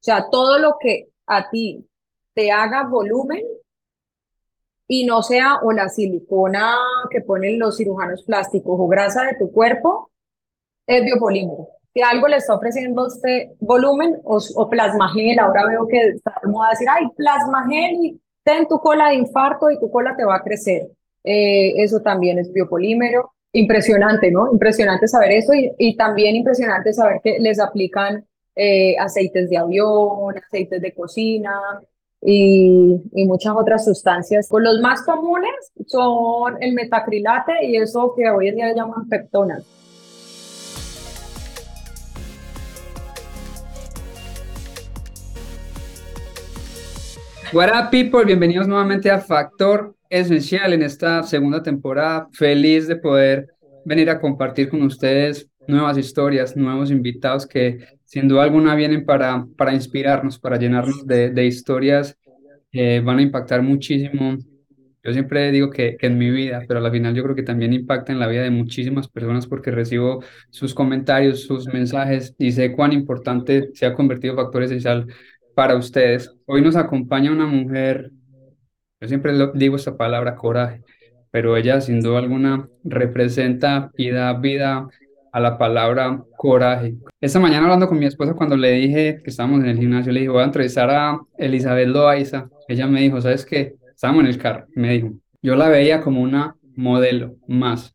O sea, todo lo que a ti te haga volumen y no sea o la silicona que ponen los cirujanos plásticos o grasa de tu cuerpo, es biopolímero. Si algo le está ofreciendo este volumen o, o plasmagel, ahora veo que está a decir, ay, plasmagel y ten tu cola de infarto y tu cola te va a crecer. Eh, eso también es biopolímero. Impresionante, ¿no? Impresionante saber eso y, y también impresionante saber que les aplican eh, aceites de avión, aceites de cocina y, y, muchas otras sustancias. Pues los más comunes son el metacrilate y eso que hoy en día llaman peptonas. What up, people? Bienvenidos nuevamente a Factor Esencial en esta segunda temporada. Feliz de poder venir a compartir con ustedes nuevas historias, nuevos invitados que sin duda alguna vienen para, para inspirarnos, para llenarnos de, de historias que van a impactar muchísimo. Yo siempre digo que, que en mi vida, pero al final yo creo que también impacta en la vida de muchísimas personas porque recibo sus comentarios, sus mensajes y sé cuán importante se ha convertido Factor Esencial para ustedes. Hoy nos acompaña una mujer, yo siempre digo esta palabra coraje, pero ella sin duda alguna representa y da vida a la palabra coraje. Esta mañana hablando con mi esposa cuando le dije que estábamos en el gimnasio, le dije, voy a entrevistar a Elizabeth Loaiza. Ella me dijo, ¿sabes qué? Estábamos en el carro. Me dijo, yo la veía como una modelo más.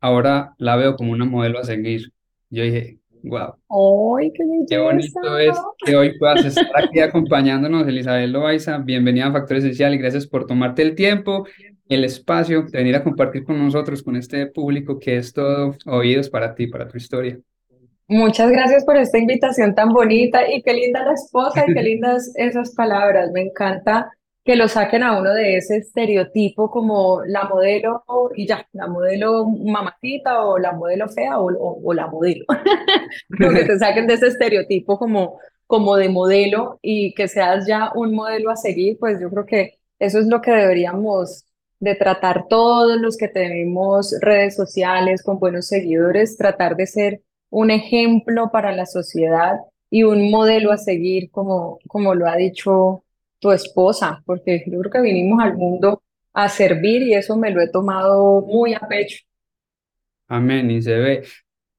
Ahora la veo como una modelo a seguir. Yo dije, Wow. ¡Ay, qué, qué bonito es que hoy puedas estar aquí acompañándonos, Elizabeth Loaiza. Bienvenida a Factor Esencial y gracias por tomarte el tiempo, el espacio de venir a compartir con nosotros, con este público que es todo oídos para ti, para tu historia. Muchas gracias por esta invitación tan bonita y qué linda la esposa y qué lindas esas palabras. Me encanta que lo saquen a uno de ese estereotipo como la modelo y ya, la modelo mamacita o la modelo fea o, o, la modelo. que te saquen de ese estereotipo como, como de modelo y que seas ya un modelo a seguir, pues yo creo que eso es lo que deberíamos de tratar todos los que tenemos redes sociales con buenos seguidores, tratar de ser un ejemplo para la sociedad y un modelo a seguir, como, como lo ha dicho tu esposa, porque yo creo que vinimos al mundo a servir y eso me lo he tomado muy a pecho. Amén, y se ve.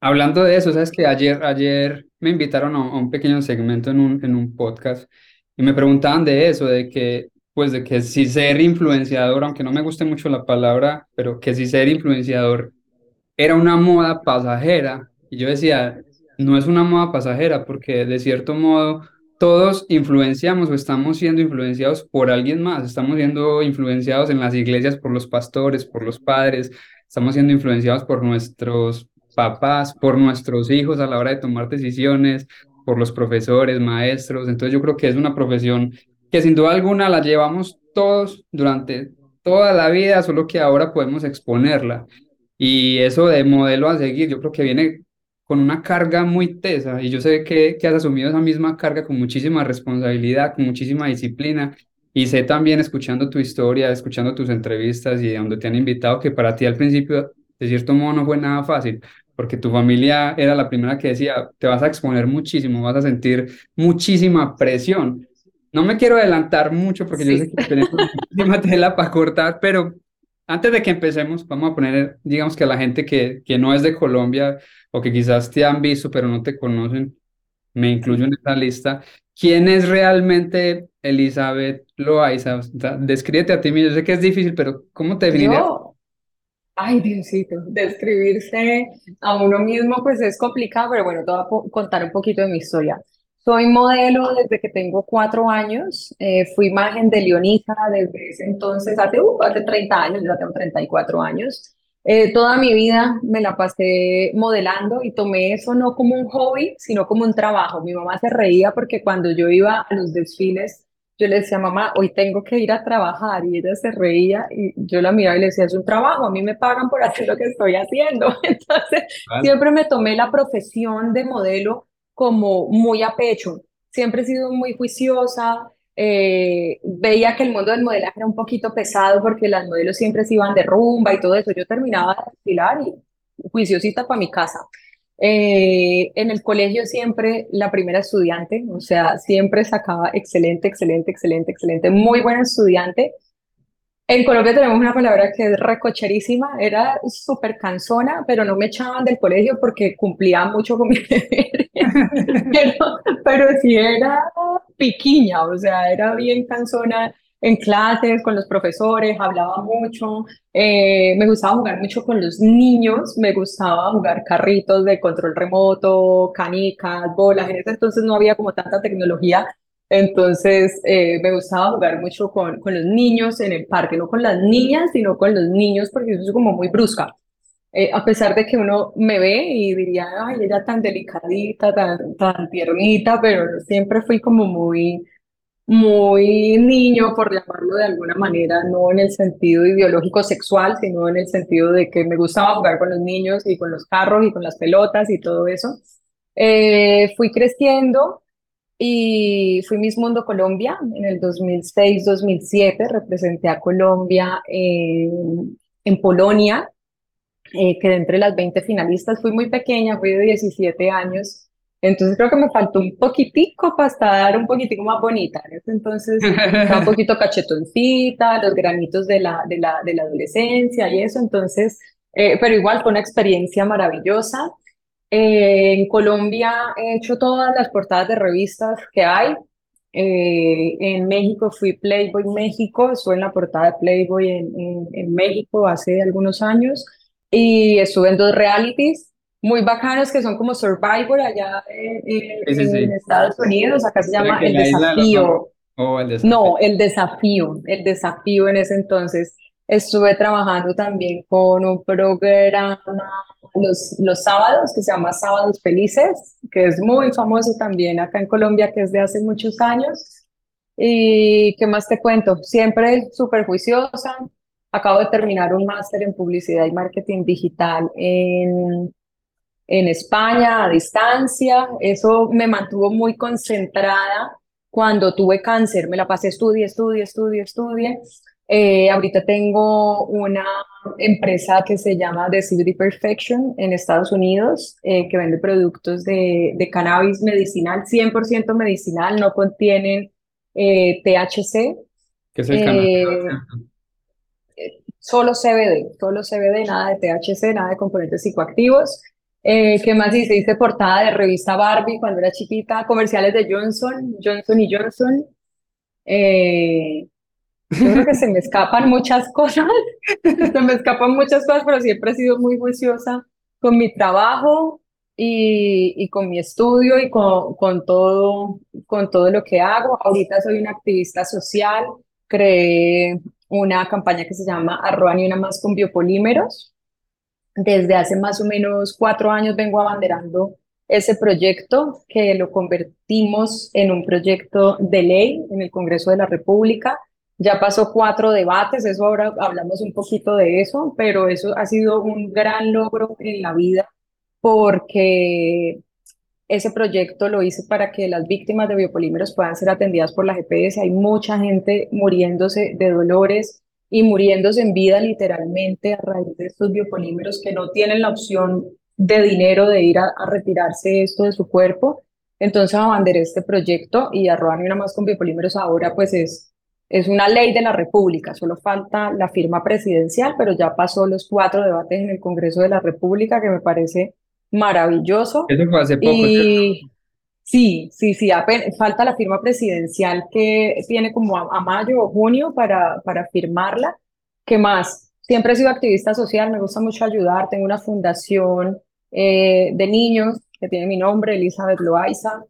Hablando de eso, sabes que ayer, ayer me invitaron a, un pequeño segmento en un, en un podcast y me preguntaban de eso, de que, pues, de que si ser influenciador, aunque no me guste mucho la palabra, pero que si ser influenciador era una moda pasajera. Y yo decía, no es una moda pasajera, porque de cierto modo todos influenciamos o estamos siendo influenciados por alguien más, estamos siendo influenciados en las iglesias por los pastores, por los padres, estamos siendo influenciados por nuestros papás, por nuestros hijos a la hora de tomar decisiones, por los profesores, maestros. Entonces yo creo que es una profesión que sin duda alguna la llevamos todos durante toda la vida, solo que ahora podemos exponerla. Y eso de modelo a seguir, yo creo que viene con una carga muy tesa y yo sé que, que has asumido esa misma carga con muchísima responsabilidad, con muchísima disciplina y sé también escuchando tu historia, escuchando tus entrevistas y donde te han invitado que para ti al principio de cierto modo no fue nada fácil porque tu familia era la primera que decía, te vas a exponer muchísimo, vas a sentir muchísima presión. No me quiero adelantar mucho porque yo sé que tenemos muchísima tela para cortar, pero antes de que empecemos, vamos a poner, digamos que a la gente que, que no es de Colombia o que quizás te han visto pero no te conocen, me incluyo en esta lista. ¿Quién es realmente Elizabeth Loaiza? descríbete a ti mismo. Yo sé que es difícil, pero ¿cómo te definirías? Ay, Diosito, describirse a uno mismo pues es complicado, pero bueno, te voy a contar un poquito de mi historia. Soy modelo desde que tengo cuatro años. Eh, fui imagen de Leonisa desde ese entonces, hace, uh, hace 30 años, ya tengo 34 años. Eh, toda mi vida me la pasé modelando y tomé eso no como un hobby, sino como un trabajo. Mi mamá se reía porque cuando yo iba a los desfiles, yo le decía, mamá, hoy tengo que ir a trabajar y ella se reía y yo la miraba y le decía, es un trabajo, a mí me pagan por hacer lo que estoy haciendo. Entonces, siempre me tomé la profesión de modelo como muy a pecho. Siempre he sido muy juiciosa, eh, veía que el mundo del modelaje era un poquito pesado porque las modelos siempre se iban de rumba y todo eso. Yo terminaba de desfilar y juiciosita para mi casa. Eh, en el colegio siempre la primera estudiante, o sea, siempre sacaba excelente, excelente, excelente, excelente, muy buena estudiante. En Colombia tenemos una palabra que es recocherísima, era súper cansona, pero no me echaban del colegio porque cumplía mucho con mi deber. pero, pero sí era piquiña, o sea, era bien cansona en clases con los profesores, hablaba mucho, eh, me gustaba jugar mucho con los niños, me gustaba jugar carritos de control remoto, canicas, bolas, en ese entonces no había como tanta tecnología, entonces eh, me gustaba jugar mucho con, con los niños en el parque, no con las niñas, sino con los niños, porque eso es como muy brusca. Eh, a pesar de que uno me ve y diría, ay, ella tan delicadita, tan, tan tiernita, pero siempre fui como muy muy niño, por llamarlo de alguna manera, no en el sentido ideológico sexual, sino en el sentido de que me gustaba jugar con los niños y con los carros y con las pelotas y todo eso. Eh, fui creciendo y fui Miss Mundo Colombia en el 2006-2007, representé a Colombia en, en Polonia, eh, quedé entre las 20 finalistas, fui muy pequeña, fui de 17 años entonces creo que me faltó un poquitico para estar un poquitico más bonita. Entonces estaba un poquito cachetoncita, los granitos de la, de la, de la adolescencia y eso. Entonces, eh, pero igual fue una experiencia maravillosa. Eh, en Colombia he hecho todas las portadas de revistas que hay. Eh, en México fui Playboy México, estuve en la portada de Playboy en, en, en México hace algunos años y estuve en dos realities muy bacanos que son como Survivor allá en, Estados Unidos. Acá se llama El Desafío. No, El Desafío. El Desafío en ese entonces. Estuve trabajando también con un programa los, los sábados que se llama Sábados Felices, que es muy famoso también acá en Colombia, que es de hace muchos años. ¿Y qué más te cuento? Siempre súper juiciosa. Acabo de terminar un máster en publicidad y marketing digital en en España a distancia. Eso me mantuvo muy concentrada cuando tuve cáncer. Me la pasé estudie, estudie, estudie, estudie. Eh, ahorita tengo una empresa que se llama The CBD Perfection en Estados Unidos, eh, que vende productos de, de, cannabis medicinal, 100% medicinal, no contienen eh, THC. ¿Qué es el cannabis? Solo CBD, solo CBD, nada de THC, nada de componentes psicoactivos. Eh, ¿Qué más hice? Hice portada de revista Barbie cuando era chiquita, comerciales de Johnson, Johnson y Johnson. Eh, yo creo que se me escapan muchas cosas, se me escapan muchas cosas, pero siempre he sido muy juiciosa con mi trabajo y, y con mi estudio y con, con, todo, con todo lo que hago. Ahorita soy una activista social, creé una campaña que se llama Arroba ni una más con biopolímeros, desde hace más o menos cuatro años vengo abanderando ese proyecto que lo convertimos en un proyecto de ley en el Congreso de la República. Ya pasó cuatro debates, eso ahora hablamos un poquito de eso, pero eso ha sido un gran logro en la vida porque ese proyecto lo hice para que las víctimas de biopolímeros puedan ser atendidas por la GPS. Hay mucha gente muriéndose de dolores, y muriéndose en vida literalmente a raíz de estos biopolímeros que no tienen la opción de dinero de ir a, retirarse esto de su cuerpo. Entonces abanderé este proyecto y arrobarme una más con biopolímeros ahora pues es, es una ley de la República, solo falta la firma presidencial, pero ya pasó los cuatro debates en el Congreso de la República que me parece maravilloso. Eso fue hace poco. Sí, sí, sí, falta la firma presidencial que tiene como a, mayo o junio para, para firmarla. ¿Qué más? Siempre he sido activista social, me gusta mucho ayudar, tengo una fundación eh, de niños que tiene mi nombre, Elizabeth Loaiza,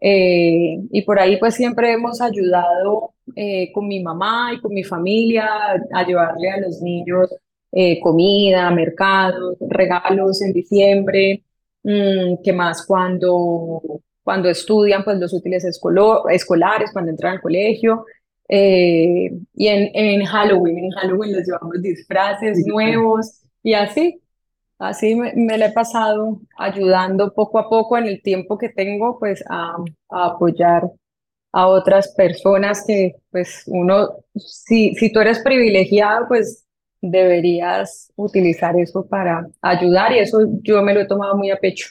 eh, y por ahí pues siempre hemos ayudado eh, con mi mamá y con mi familia a llevarle a los niños comida, mercados, regalos en diciembre. Mm, ¿Qué más? Cuando cuando estudian pues los útiles escolares, cuando entran al colegio. Eh, y en, en Halloween, en Halloween les llevamos disfraces nuevos y así, así me, me he pasado ayudando poco a poco en el tiempo que tengo pues a, a apoyar a otras personas que pues uno, si, si tú eres privilegiado pues deberías utilizar eso para ayudar y eso yo me lo he tomado muy a pecho.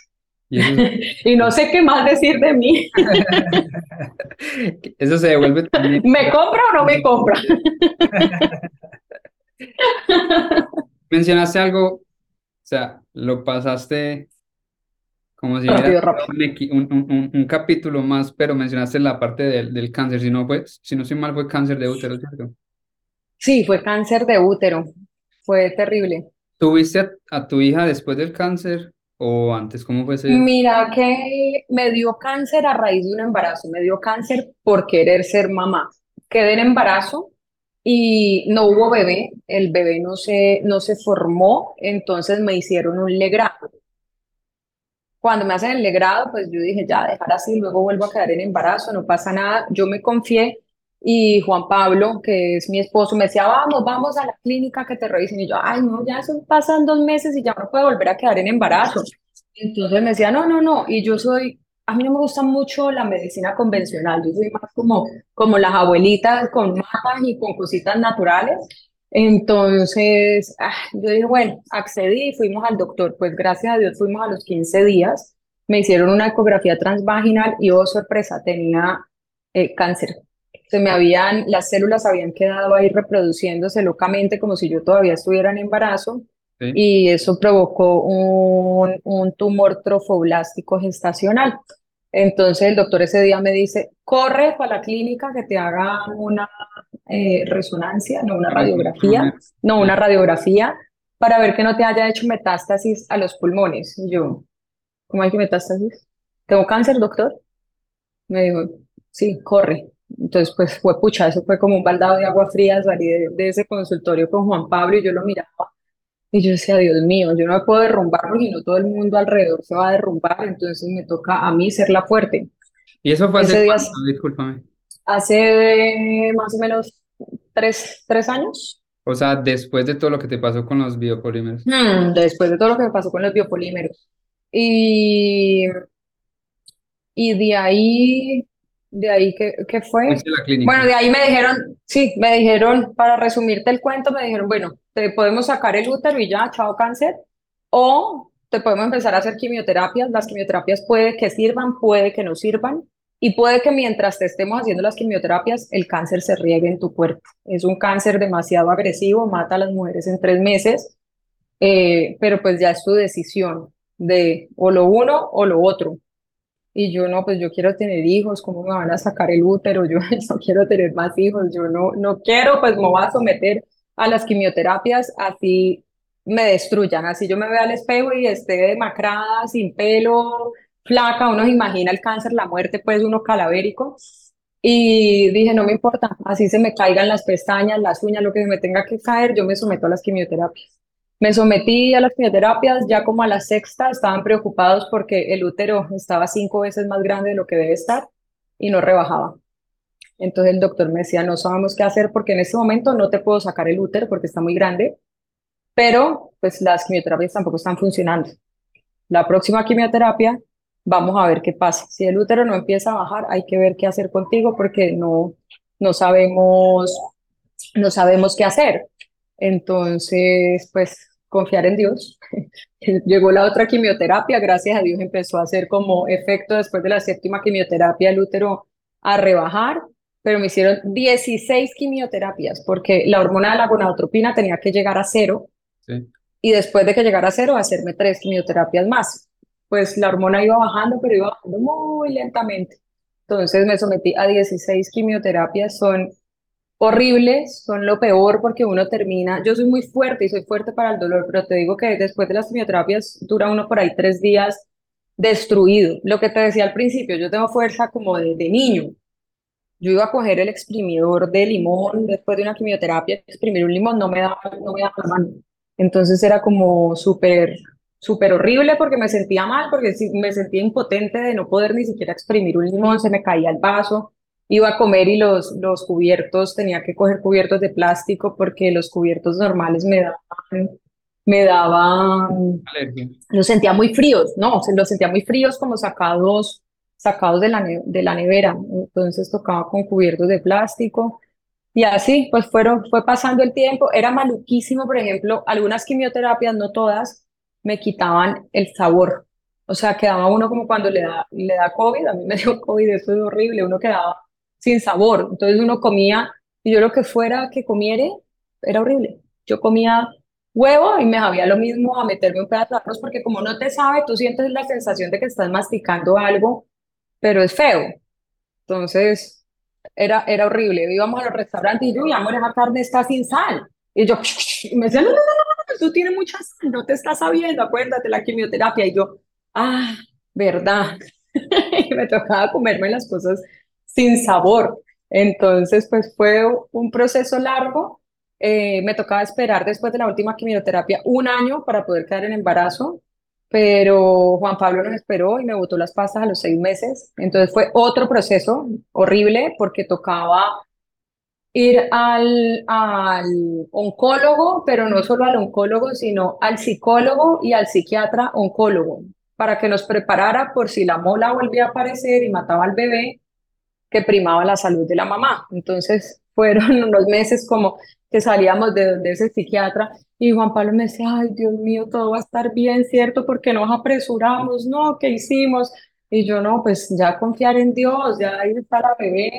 Y, no sé qué más decir de mí. eso se devuelve también. ¿Me compra o no me compra? Mencionaste algo, o sea, lo pasaste como si fuera Un, un, capítulo más, pero mencionaste la parte del, del cáncer, si no, fue, si no soy mal, fue cáncer de útero, ¿cierto? Sí, fue cáncer de útero, fue terrible. ¿Tuviste a, tu hija después del cáncer o antes? ¿Cómo fue ese? Mira que me dio cáncer a raíz de un embarazo, me dio cáncer por querer ser mamá. Quedé en embarazo y no hubo bebé, el bebé no se, no se formó, entonces me hicieron un legrado. Cuando me hacen el legrado, pues yo dije, ya, dejar así, luego vuelvo a quedar en embarazo, no pasa nada. Yo me confié y Juan Pablo, que es mi esposo, me decía, vamos, vamos a la clínica que te revisen. Y yo, ay, no, ya eso pasan dos meses y ya no puedo volver a quedar en embarazo. Entonces me decía, no, no, no. Y yo soy, a mí no me gusta mucho la medicina convencional. Yo soy más como, como las abuelitas con matas y con cositas naturales. Entonces, ah, yo dije, bueno, accedí y fuimos al doctor. Pues gracias a Dios fuimos a los 15 días. Me hicieron una ecografía transvaginal y, oh sorpresa, tenía eh, cáncer se me habían, las células habían quedado ahí reproduciéndose locamente como si yo todavía estuviera en embarazo y eso provocó un, un tumor trofoblástico gestacional. Entonces el doctor ese día me dice, corre para la clínica que te hagan una eh, resonancia, no una radiografía, no una radiografía, para ver que no te haya hecho metástasis a los pulmones. Y yo, ¿cómo hay que metástasis? ¿Tengo cáncer, doctor? Me dijo, sí, corre. Entonces, pues fue pucha, eso fue como un baldado de agua fría, salí de, ese consultorio con Juan Pablo y yo lo miraba. Y yo decía, Dios mío, yo no me puedo derrumbar porque no todo el mundo alrededor se va a derrumbar, entonces me toca a mí ser la fuerte. ¿Y eso fue hace cuánto? Discúlpame. Hace más o menos tres, tres años. O sea, después de todo lo que te pasó con los biopolímeros. Hmm, después de todo lo que me pasó con los biopolímeros. Y, y de ahí de ahí que, que fue. Bueno, de ahí me dijeron, sí, me dijeron, para resumirte el cuento, me dijeron, bueno, te podemos sacar el útero y ya, chao cáncer, o te podemos empezar a hacer quimioterapias. Las quimioterapias puede que sirvan, puede que no sirvan, y puede que mientras te estemos haciendo las quimioterapias, el cáncer se riegue en tu cuerpo. Es un cáncer demasiado agresivo, mata a las mujeres en tres meses, eh, pero pues ya es tu decisión de o lo uno o lo otro. Y yo no, pues yo quiero tener hijos, ¿cómo me van a sacar el útero? Yo no quiero tener más hijos, yo no, no quiero, pues me voy a someter a las quimioterapias, así me destruyan, así yo me veo al espejo y esté demacrada, sin pelo, flaca, uno se imagina el cáncer, la muerte, pues uno calavérico. Y dije, no me importa, así se me caigan las pestañas, las uñas, lo que me tenga que caer, yo me someto a las quimioterapias. Me sometí a las quimioterapias, ya como a la sexta estaban preocupados porque el útero estaba cinco veces más grande de lo que debe estar y no rebajaba. Entonces el doctor me decía, no sabemos qué hacer porque en este momento no te puedo sacar el útero porque está muy grande, pero pues las quimioterapias tampoco están funcionando. La próxima quimioterapia, vamos a ver qué pasa. Si el útero no empieza a bajar, hay que ver qué hacer contigo porque no, no sabemos, no sabemos qué hacer. Entonces, pues confiar en Dios. Llegó la otra quimioterapia, gracias a Dios empezó a hacer como efecto después de la séptima quimioterapia el útero a rebajar, pero me hicieron 16 quimioterapias porque la hormona de la gonadotropina tenía que llegar a cero y después de que llegara a cero hacerme tres quimioterapias más. Pues la hormona iba bajando, pero iba bajando muy lentamente. Entonces me sometí a 16 quimioterapias, son horribles, son lo peor porque uno termina, yo soy muy fuerte y soy fuerte para el dolor, pero te digo que después de las quimioterapias dura uno por ahí tres días destruido. Lo que te decía al principio, yo tengo fuerza como de, niño. Yo iba a coger el exprimidor de limón después de una quimioterapia, exprimir un limón no me daba, no me daba la mano. Entonces era como súper, súper horrible porque me sentía mal, porque me sentía impotente de no poder ni siquiera exprimir un limón, se me caía el vaso iba a comer y los, los cubiertos, tenía que coger cubiertos de plástico porque los cubiertos normales me daban, me daban, los sentía muy fríos, no, los sentía muy fríos como sacados, sacados de la, de la nevera, entonces tocaba con cubiertos de plástico. Y así, pues fueron, fue pasando el tiempo, era maluquísimo, por ejemplo, algunas quimioterapias, no todas, me quitaban el sabor, O sea, quedaba uno como cuando le da, le da COVID, a mí me dio COVID, eso es horrible, uno quedaba sin sabor. Entonces uno comía, y yo lo que fuera que comiere, era horrible. Yo comía huevo y me sabía lo mismo a meterme un pedazo de arroz, porque como no te sabe, tú sientes la sensación de que estás masticando algo, pero es feo. Entonces, era, era horrible. Íbamos a los restaurantes y yo, mi amor, esa carne está sin sal. Y yo, me decían, no, no, no, tú tienes mucha sal, no te estás sabiendo, acuérdate la quimioterapia. Y yo, ah, verdad. y me tocaba comerme las cosas sin sabor. Entonces, pues fue un proceso largo. Eh, me tocaba esperar después de la última quimioterapia un año para poder quedar en embarazo, pero Juan Pablo nos esperó y me botó las pastas a los seis meses. Entonces fue otro proceso horrible porque tocaba ir al, al oncólogo, pero no solo al oncólogo, sino al psicólogo y al psiquiatra oncólogo, para que nos preparara por si la mola volvía a aparecer y mataba al bebé, que primaba la salud de la mamá. Entonces fueron unos meses como que salíamos de, de ese psiquiatra y Juan Pablo me decía, ay Dios mío, todo va a estar bien, ¿cierto? Porque nos apresuramos, ¿no? ¿Qué hicimos? Y yo no, pues ya confiar en Dios, ya está la bebé,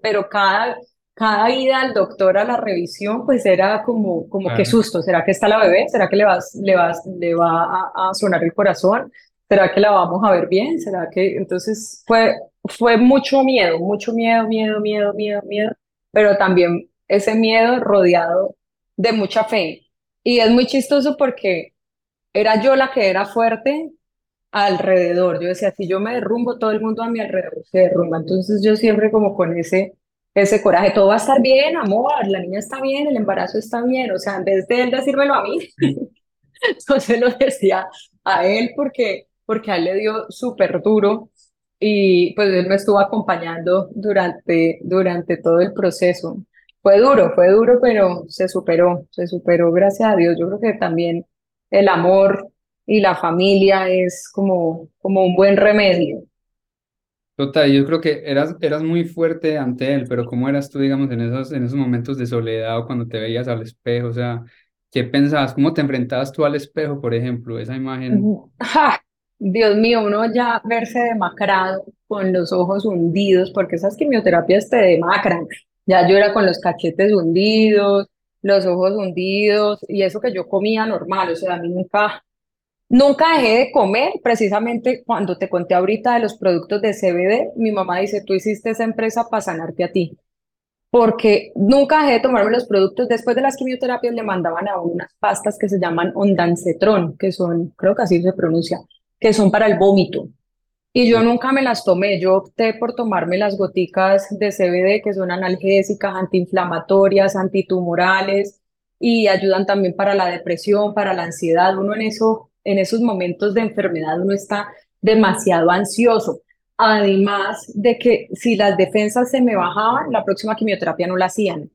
pero cada, cada ida al doctor a la revisión, pues era como, como qué susto, ¿será que está la bebé? ¿Será que le, vas, le, vas, le va a, a, sonar el corazón? ¿Será que la vamos a ver bien? ¿Será que entonces fue, fue mucho miedo, mucho miedo, miedo, miedo, miedo, miedo, pero también ese miedo rodeado de mucha fe. Y es muy chistoso porque era yo la que era fuerte alrededor. Yo decía, si yo me derrumbo, todo el mundo a mi alrededor se derrumba. Entonces yo siempre como con ese, ese coraje, todo va a estar bien, amor, la niña está bien, el embarazo está bien. O sea, en vez de él decírmelo a mí, yo se lo decía a él porque, porque a él le dio súper duro y pues él me estuvo acompañando durante, durante todo el proceso. Fue duro, fue duro, pero se superó, se superó, gracias a Dios. Yo creo que también el amor y la familia es como, como un buen remedio. Total, yo creo que eras, eras muy fuerte ante él, pero ¿cómo eras tú, digamos, en esos, en esos momentos de soledad o cuando te veías al espejo? O sea, ¿qué pensabas? ¿Cómo te enfrentabas tú al espejo, por ejemplo? Esa imagen. Dios mío, uno ya verse demacrado con los ojos hundidos, porque esas quimioterapias te demacran. Ya yo era con los cachetes hundidos, los ojos hundidos, y eso que yo comía normal, o sea, a mí nunca, nunca dejé de comer, precisamente cuando te conté ahorita de los productos de CBD, mi mamá dice, tú hiciste esa empresa para sanarte a ti, porque nunca dejé de tomarme los productos, después de las quimioterapias le mandaban a unas pastas que se llaman ondansetron, que son, creo que así se pronuncia, que son para el vómito. Y yo nunca me las tomé, yo opté por tomarme las goticas de CBD que son analgésicas, antiinflamatorias, antitumorales y ayudan también para la depresión, para la ansiedad. Uno en, eso, en esos momentos de enfermedad uno está demasiado ansioso. Además de que si las defensas se me bajaban, la próxima quimioterapia no la hacían.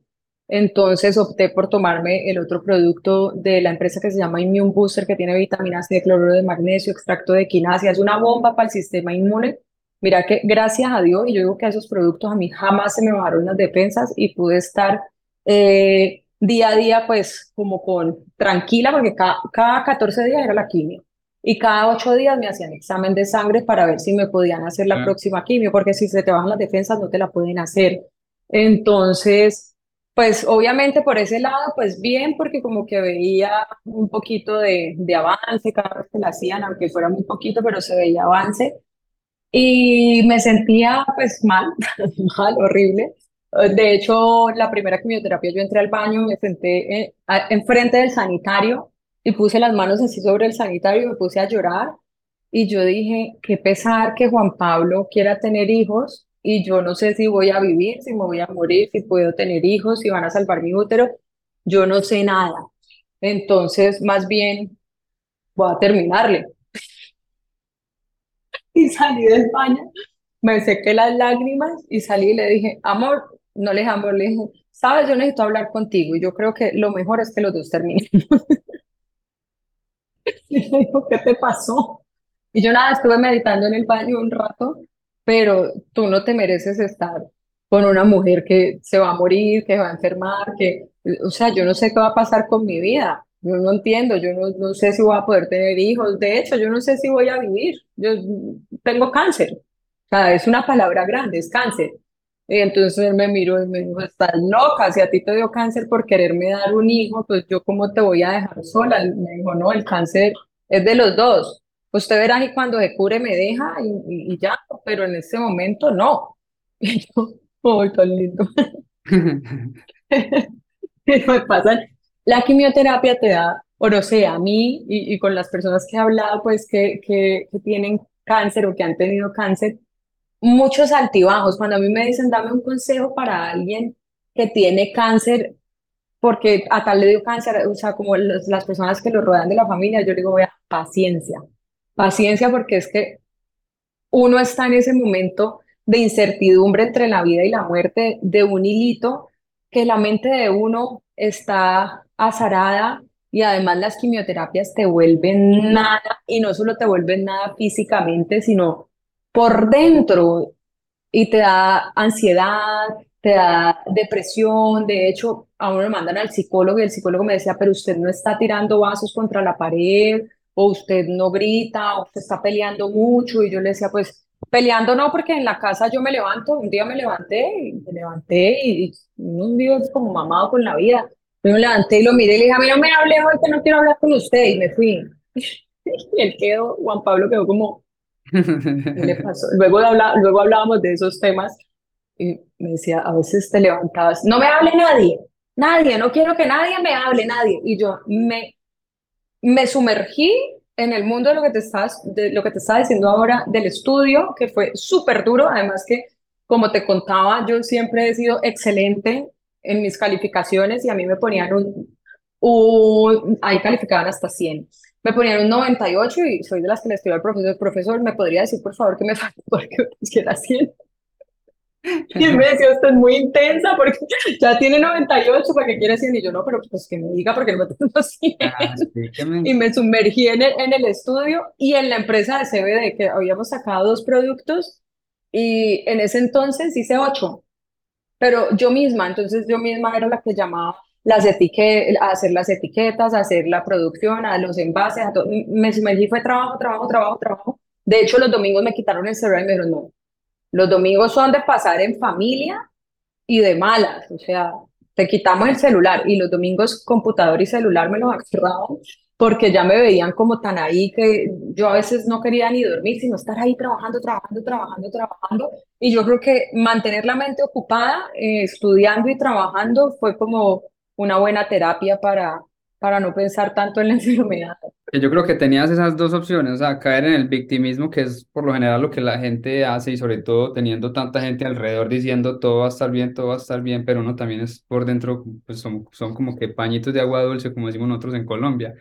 Entonces opté por tomarme el otro producto de la empresa que se llama Immune Booster, que tiene vitamina C, cloruro de magnesio, extracto de quinasia. Es una bomba para el sistema inmune. Mira que gracias a Dios, y yo digo que esos productos a mí jamás se me bajaron las defensas y pude estar eh, día a día pues como con tranquila, porque cada, cada 14 días era la quimio. Y cada 8 días me hacían examen de sangre para ver si me podían hacer la próxima quimio, porque si se te bajan las defensas no te la pueden hacer. Entonces, pues obviamente por ese lado, pues bien, porque como que veía un poquito de, de avance cada vez que la hacían, aunque fuera muy poquito, pero se veía avance. Y me sentía pues mal, mal, horrible. De hecho, la primera quimioterapia yo entré al baño, me senté enfrente del sanitario y puse las manos así sobre el sanitario y me puse a llorar. Y yo dije, qué pesar que Juan Pablo quiera tener hijos y yo no sé si voy a vivir, si me voy a morir, si puedo tener hijos, si van a salvar mi útero, yo no sé nada. Entonces, más bien, voy a terminarle. y salí del baño, me sequé las lágrimas y salí y le dije, amor, no le amor, le dije, sabes, yo necesito hablar contigo y yo creo que lo mejor es que los dos terminemos. y le dijo, ¿qué te pasó? Y yo nada, estuve meditando en el baño un rato pero tú no te mereces estar con una mujer que se va a morir, que va a enfermar, que, o sea, yo no sé qué va a pasar con mi vida. Yo no entiendo, yo no, no sé si voy a poder tener hijos. De hecho, yo no sé si voy a vivir. Yo tengo cáncer. O sea, es una palabra grande, es cáncer. Y entonces él me miró y me dijo, estás loca, si a ti te dio cáncer por quererme dar un hijo, pues yo cómo te voy a dejar sola. me dijo, no, el cáncer es de los dos. Usted verá y cuando se cure me deja y, y, ya, pero en ese momento no. Y yo, ¡ay, tan lindo! me pasan la quimioterapia te da, o no sé, a mí y, con las personas que he hablado, pues que, que, tienen cáncer o que han tenido cáncer, muchos altibajos. Cuando a mí me dicen, dame un consejo para alguien que tiene cáncer, porque a tal le dio cáncer, o sea, como las personas que lo rodean de la familia, yo digo, vea, paciencia, paciencia porque es que uno está en ese momento de incertidumbre entre la vida y la muerte, de un hilito que la mente de uno está azarada y además las quimioterapias te vuelven nada y no solo te vuelven nada físicamente, sino por dentro y te da ansiedad, te da depresión. De hecho, a uno le mandan al psicólogo y el psicólogo me decía, pero usted no está tirando vasos contra la pared o usted no grita o usted está peleando mucho y yo le decía, pues peleando no, porque en la casa yo me levanto, un día me levanté y me levanté y, un día como mamado con la vida. Me levanté y lo miré y le dije, a mí no me hable hoy que no quiero hablar con usted y me fui. y él quedó, Juan Pablo quedó como, ¿qué le pasó? Luego, luego hablábamos de esos temas y me decía, a veces te levantabas, no me hable nadie, nadie, no quiero que nadie me hable, nadie. Y yo me, me sumergí en el mundo de lo que te estás, de lo que te estaba diciendo ahora del estudio, que fue súper duro, además que, como te contaba, yo siempre he sido excelente en mis calificaciones y a mí me ponían un, un ahí calificaban hasta 100. Me ponían un 98 y soy de las que le escribo al profesor, profesor, ¿me podría decir por favor que me falta porque quiera 100? Y él me decía, usted es muy intensa porque ya tiene 98, ¿para qué quiere 100? Y yo, no, pero pues que me diga porque no me tengo 100. Ah, y me sumergí en el, en el estudio y en la empresa de CBD, que habíamos sacado dos productos y en ese entonces hice 8 pero yo misma, entonces yo misma era la que llamaba las etiquetas, hacer las etiquetas, hacer la producción, a los envases, a todo. Me sumergí, fue trabajo, trabajo, trabajo, trabajo. De hecho, los domingos me quitaron el celular y me dijeron, no, los domingos son de pasar en familia y de malas, o sea, te quitamos el celular y los domingos computador y celular me los agarraban porque ya me veían como tan ahí que yo a veces no quería ni dormir, sino estar ahí trabajando, trabajando, trabajando, trabajando. Y yo creo que mantener la mente ocupada, eh, estudiando y trabajando fue como una buena terapia para, para no pensar tanto en la enfermedad. Yo creo que tenías esas dos opciones, o sea, caer en el victimismo, que es por lo general lo que la gente hace y sobre todo teniendo tanta gente alrededor diciendo todo va a estar bien, todo va a estar bien, pero uno también es por dentro, pues son, son como que pañitos de agua dulce, como decimos nosotros en Colombia.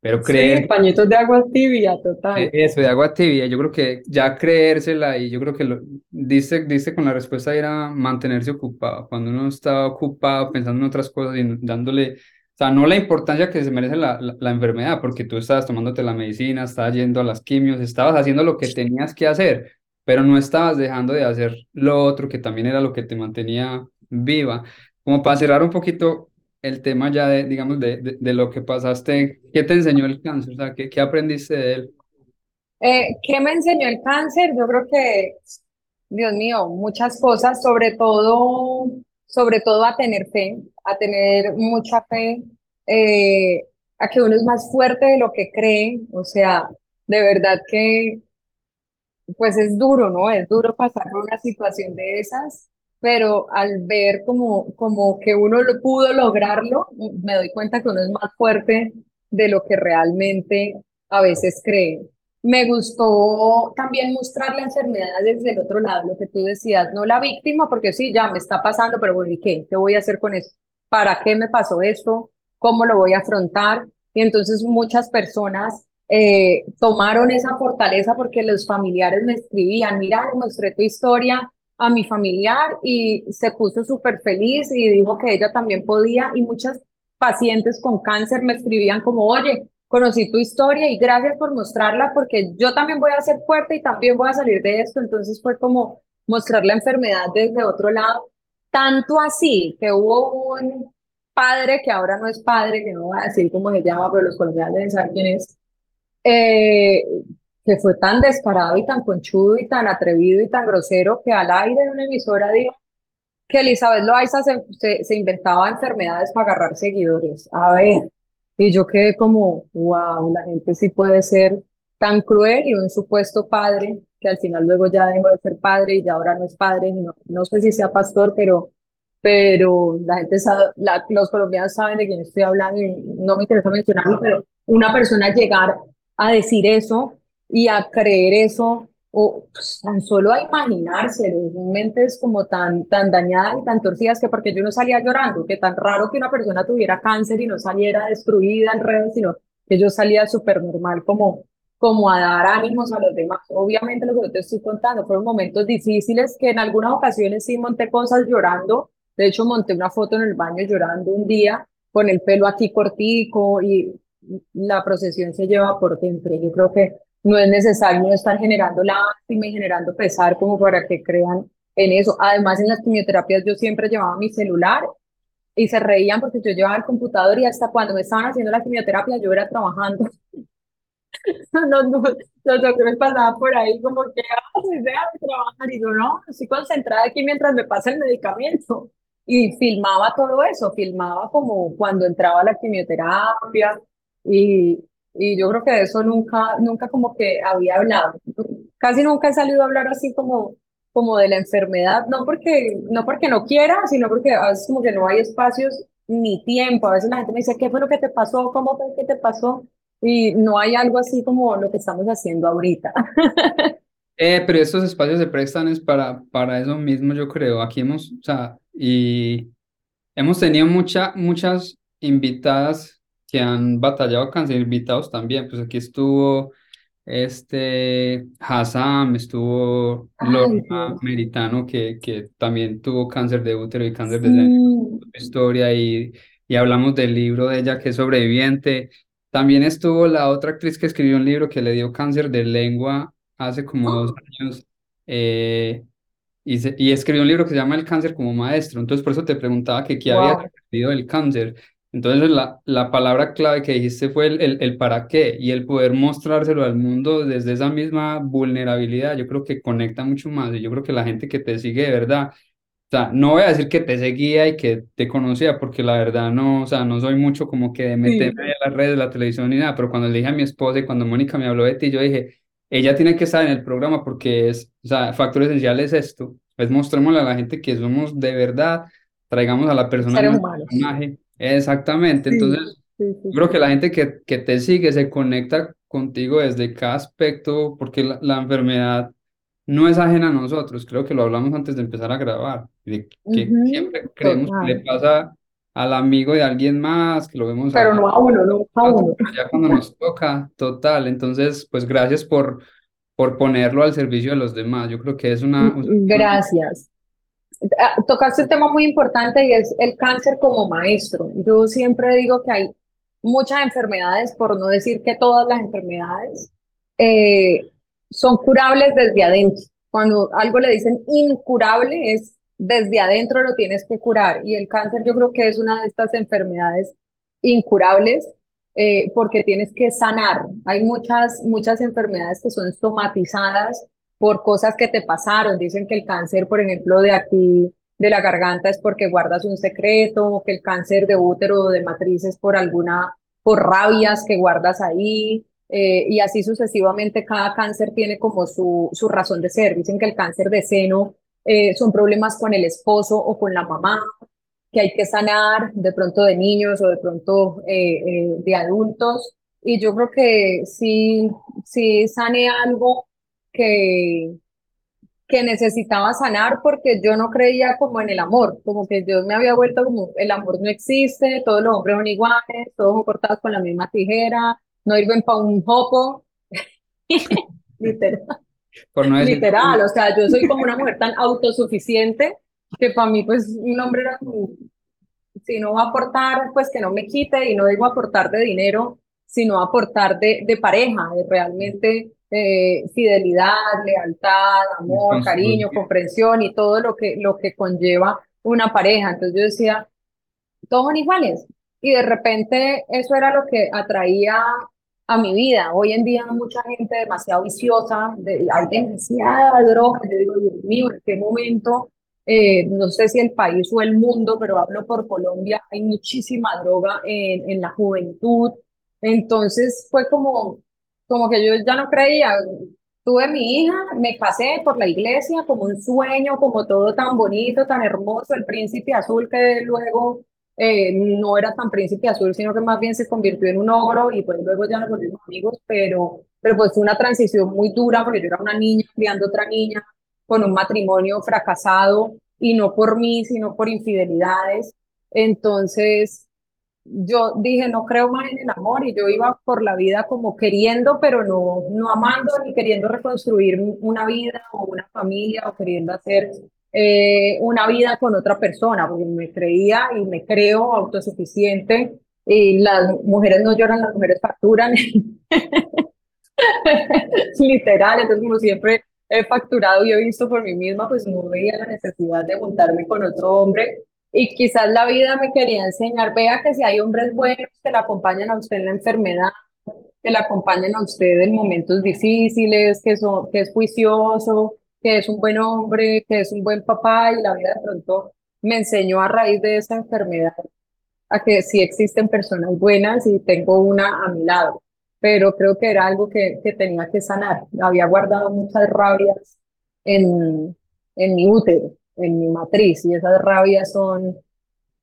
Pero creer. Sí, pañitos de agua tibia, total. Eso, de agua tibia. Yo creo que ya creérsela y yo creo que lo dice, dice con la respuesta era mantenerse ocupado. Cuando uno está ocupado pensando en otras cosas y dándole, o sea, no la importancia que se merece la, la, enfermedad, porque tú estabas tomándote la medicina, estabas yendo a las quimios, estabas haciendo lo que tenías que hacer, pero no estabas dejando de hacer lo otro que también era lo que te mantenía viva. Como para cerrar un poquito el tema ya de, digamos, de, de, lo que pasaste, ¿qué te enseñó el cáncer? O sea, ¿qué, qué aprendiste de él? Eh, ¿Qué me enseñó el cáncer? Yo creo que, Dios mío, muchas cosas, sobre todo, sobre todo a tener fe, a tener mucha fe, eh, a que uno es más fuerte de lo que cree, o sea, de verdad que, pues es duro, ¿no? Es duro pasar por una situación de esas, pero al ver como, como que uno lo pudo lograrlo, me doy cuenta que uno es más fuerte de lo que realmente a veces cree. Me gustó también mostrar la enfermedad desde el otro lado, lo que tú decías, no la víctima, porque sí, ya me está pasando, pero bueno, ¿y qué? ¿Qué voy a hacer con eso? ¿Para qué me pasó esto? ¿Cómo lo voy a afrontar? Y entonces muchas personas eh, tomaron esa fortaleza porque los familiares me escribían, mira, mostré tu historia a mi familiar y se puso súper feliz y dijo que ella también podía y muchas pacientes con cáncer me escribían como, oye, conocí tu historia y gracias por mostrarla porque yo también voy a ser fuerte y también voy a salir de esto. Entonces fue como mostrar la enfermedad desde otro lado. Tanto así que hubo un padre, que ahora no es padre, que no voy a decir cómo se llama, pero los colombianos saber quién es, eh, que fue tan descarado y tan conchudo y tan atrevido y tan grosero que al aire de una emisora dijo que Elizabeth Loaiza se, se, inventaba enfermedades para agarrar seguidores. A ver, y yo quedé como, wow, la gente sí puede ser tan cruel y un supuesto padre que al final luego ya dejó de ser padre y ya ahora no es padre, no, no sé si sea pastor, pero, pero la gente sabe, los colombianos saben de quién estoy hablando y no me interesa mencionarlo, pero una persona llegar a decir eso y a creer eso o pues, tan solo a imaginárselo, mentes como tan, tan dañadas y tan torcidas que porque yo no salía llorando, que tan raro que una persona tuviera cáncer y no saliera destruida en redes, sino que yo salía súper normal como, como a dar ánimos a los demás. Obviamente lo que te estoy contando fueron momentos difíciles que en algunas ocasiones sí monté cosas llorando, de hecho monté una foto en el baño llorando un día con el pelo aquí cortico y la procesión se lleva por dentro. Yo creo que no es necesario estar generando lástima y generando pesar como para que crean en eso. Además, en las quimioterapias yo siempre llevaba mi celular y se reían porque yo llevaba el computador y hasta cuando me estaban haciendo la quimioterapia yo era trabajando. no, no, no, me pasaba por ahí como que, ah, de trabajar y yo no, estoy concentrada aquí mientras me pasa el medicamento. Y filmaba todo eso, filmaba como cuando entraba la quimioterapia y, y yo creo que de eso nunca, nunca como que había hablado. Casi nunca he salido a hablar así como, como de la enfermedad, no porque, no porque no quiera, sino porque a veces como que no hay espacios ni tiempo. A veces la gente me dice, ¿qué fue lo que te pasó? ¿Cómo fue que te pasó? Y no hay algo así como lo que estamos haciendo ahorita. Eh, pero estos espacios se prestan es para, para eso mismo, yo creo. Aquí hemos, o sea, y hemos tenido mucha, muchas invitadas que han batallado cáncer, invitados también, pues aquí estuvo este Hassan, estuvo Lorna Meritano, que, que también tuvo cáncer de útero y cáncer de historia, y, y hablamos del libro de ella que es sobreviviente. También estuvo la otra actriz que escribió un libro que le dio cáncer de lengua hace como dos años. Eh, y, y, escribió un libro que se llama El cáncer como maestro. Entonces, por eso te preguntaba que qué había aprendido del cáncer. Entonces la, la palabra clave que dijiste fue el, el, el, para qué y el poder mostrárselo al mundo desde esa misma vulnerabilidad, yo creo que conecta mucho más y yo creo que la gente que te sigue de verdad, o sea, no voy a decir que te seguía y que te conocía porque la verdad no, o sea, no soy mucho como que de meterme en las redes, la televisión ni nada, pero cuando le dije a mi esposa y cuando Mónica me habló de ti, yo dije, ella tiene que estar en el programa porque es, o sea, factor esencial es esto, es mostrémosle a la gente que somos de verdad, traigamos a la persona personaje Exactamente, entonces creo que la gente que, que te sigue se conecta contigo desde cada aspecto, porque la, la, enfermedad no es ajena a nosotros, creo que lo hablamos antes de empezar a grabar, de que siempre creemos que le pasa al amigo de alguien más, que lo vemos Pero no a uno, no a uno. Ya cuando nos toca, total, entonces pues gracias por, por ponerlo al servicio de los demás, yo creo que es una... Gracias. Ah, tocaste un tema muy importante y es el cáncer como maestro. Yo siempre digo que hay muchas enfermedades, por no decir que todas las enfermedades, eh, son curables desde adentro. Cuando algo le dicen incurable es desde adentro lo tienes que curar y el cáncer yo creo que es una de estas enfermedades incurables eh, porque tienes que sanar. Hay muchas, muchas enfermedades que son somatizadas por cosas que te pasaron. Dicen que el cáncer, por ejemplo, de aquí, de la garganta es porque guardas un secreto, que el cáncer de útero o de matriz es por alguna, por rabias que guardas ahí, eh, y así sucesivamente cada cáncer tiene como su, su razón de ser. Dicen que el cáncer de seno eh, son problemas con el esposo o con la mamá, que hay que sanar de pronto de niños o de pronto eh, de adultos. Y yo creo que si, si sane algo que, que necesitaba sanar porque yo no creía como en el amor, como que yo me había vuelto como el amor no existe, todos los hombres son iguales, todos son cortados con la misma tijera, no sirven para un jopo. Literal. Literal, o sea, yo soy como una mujer tan autosuficiente que para mí pues un hombre era como, si no va a aportar, pues que no me quite y no digo aportar de dinero, sino aportar de, de pareja, de realmente eh, fidelidad, lealtad, amor, cariño, comprensión y todo lo que, lo que conlleva una pareja. Entonces yo decía, todos son iguales. Y de repente eso era lo que atraía a mi vida. Hoy en día mucha gente demasiado viciosa, de, hay demasiada droga. Yo digo, Dios mío, ¿en qué momento? Eh, no sé si el país o el mundo, pero hablo por Colombia, hay muchísima droga en, en la juventud. Entonces fue como, como que yo ya no creía. Tuve mi hija, me casé por la iglesia como un sueño, como todo tan bonito, tan hermoso, el príncipe azul que luego eh, no era tan príncipe azul, sino que más bien se convirtió en un ogro y pues luego ya nos volvimos amigos, pero, pero pues fue una transición muy dura porque yo era una niña criando otra niña con un matrimonio fracasado y no por mí, sino por infidelidades. Entonces, yo dije, no creo más en el amor y yo iba por la vida como queriendo, pero no, no amando ni queriendo reconstruir una vida o una familia o queriendo hacer eh, una vida con otra persona, porque me creía y me creo autosuficiente y las mujeres no lloran, las mujeres facturan. Literal, entonces como siempre he facturado y he visto por mí misma, pues no veía la necesidad de juntarme con otro hombre y quizás la vida me quería enseñar, vea que si hay hombres buenos que la acompañan a usted en la enfermedad, que la acompañan a usted en momentos difíciles, que, son, que es juicioso, que es un buen hombre, que es un buen papá y la vida de pronto me enseñó a raíz de esa enfermedad a que sí existen personas buenas y tengo una a mi lado, pero creo que era algo que, que tenía que sanar. Había guardado muchas rabias en, en mi útero, en mi matriz y esas rabias son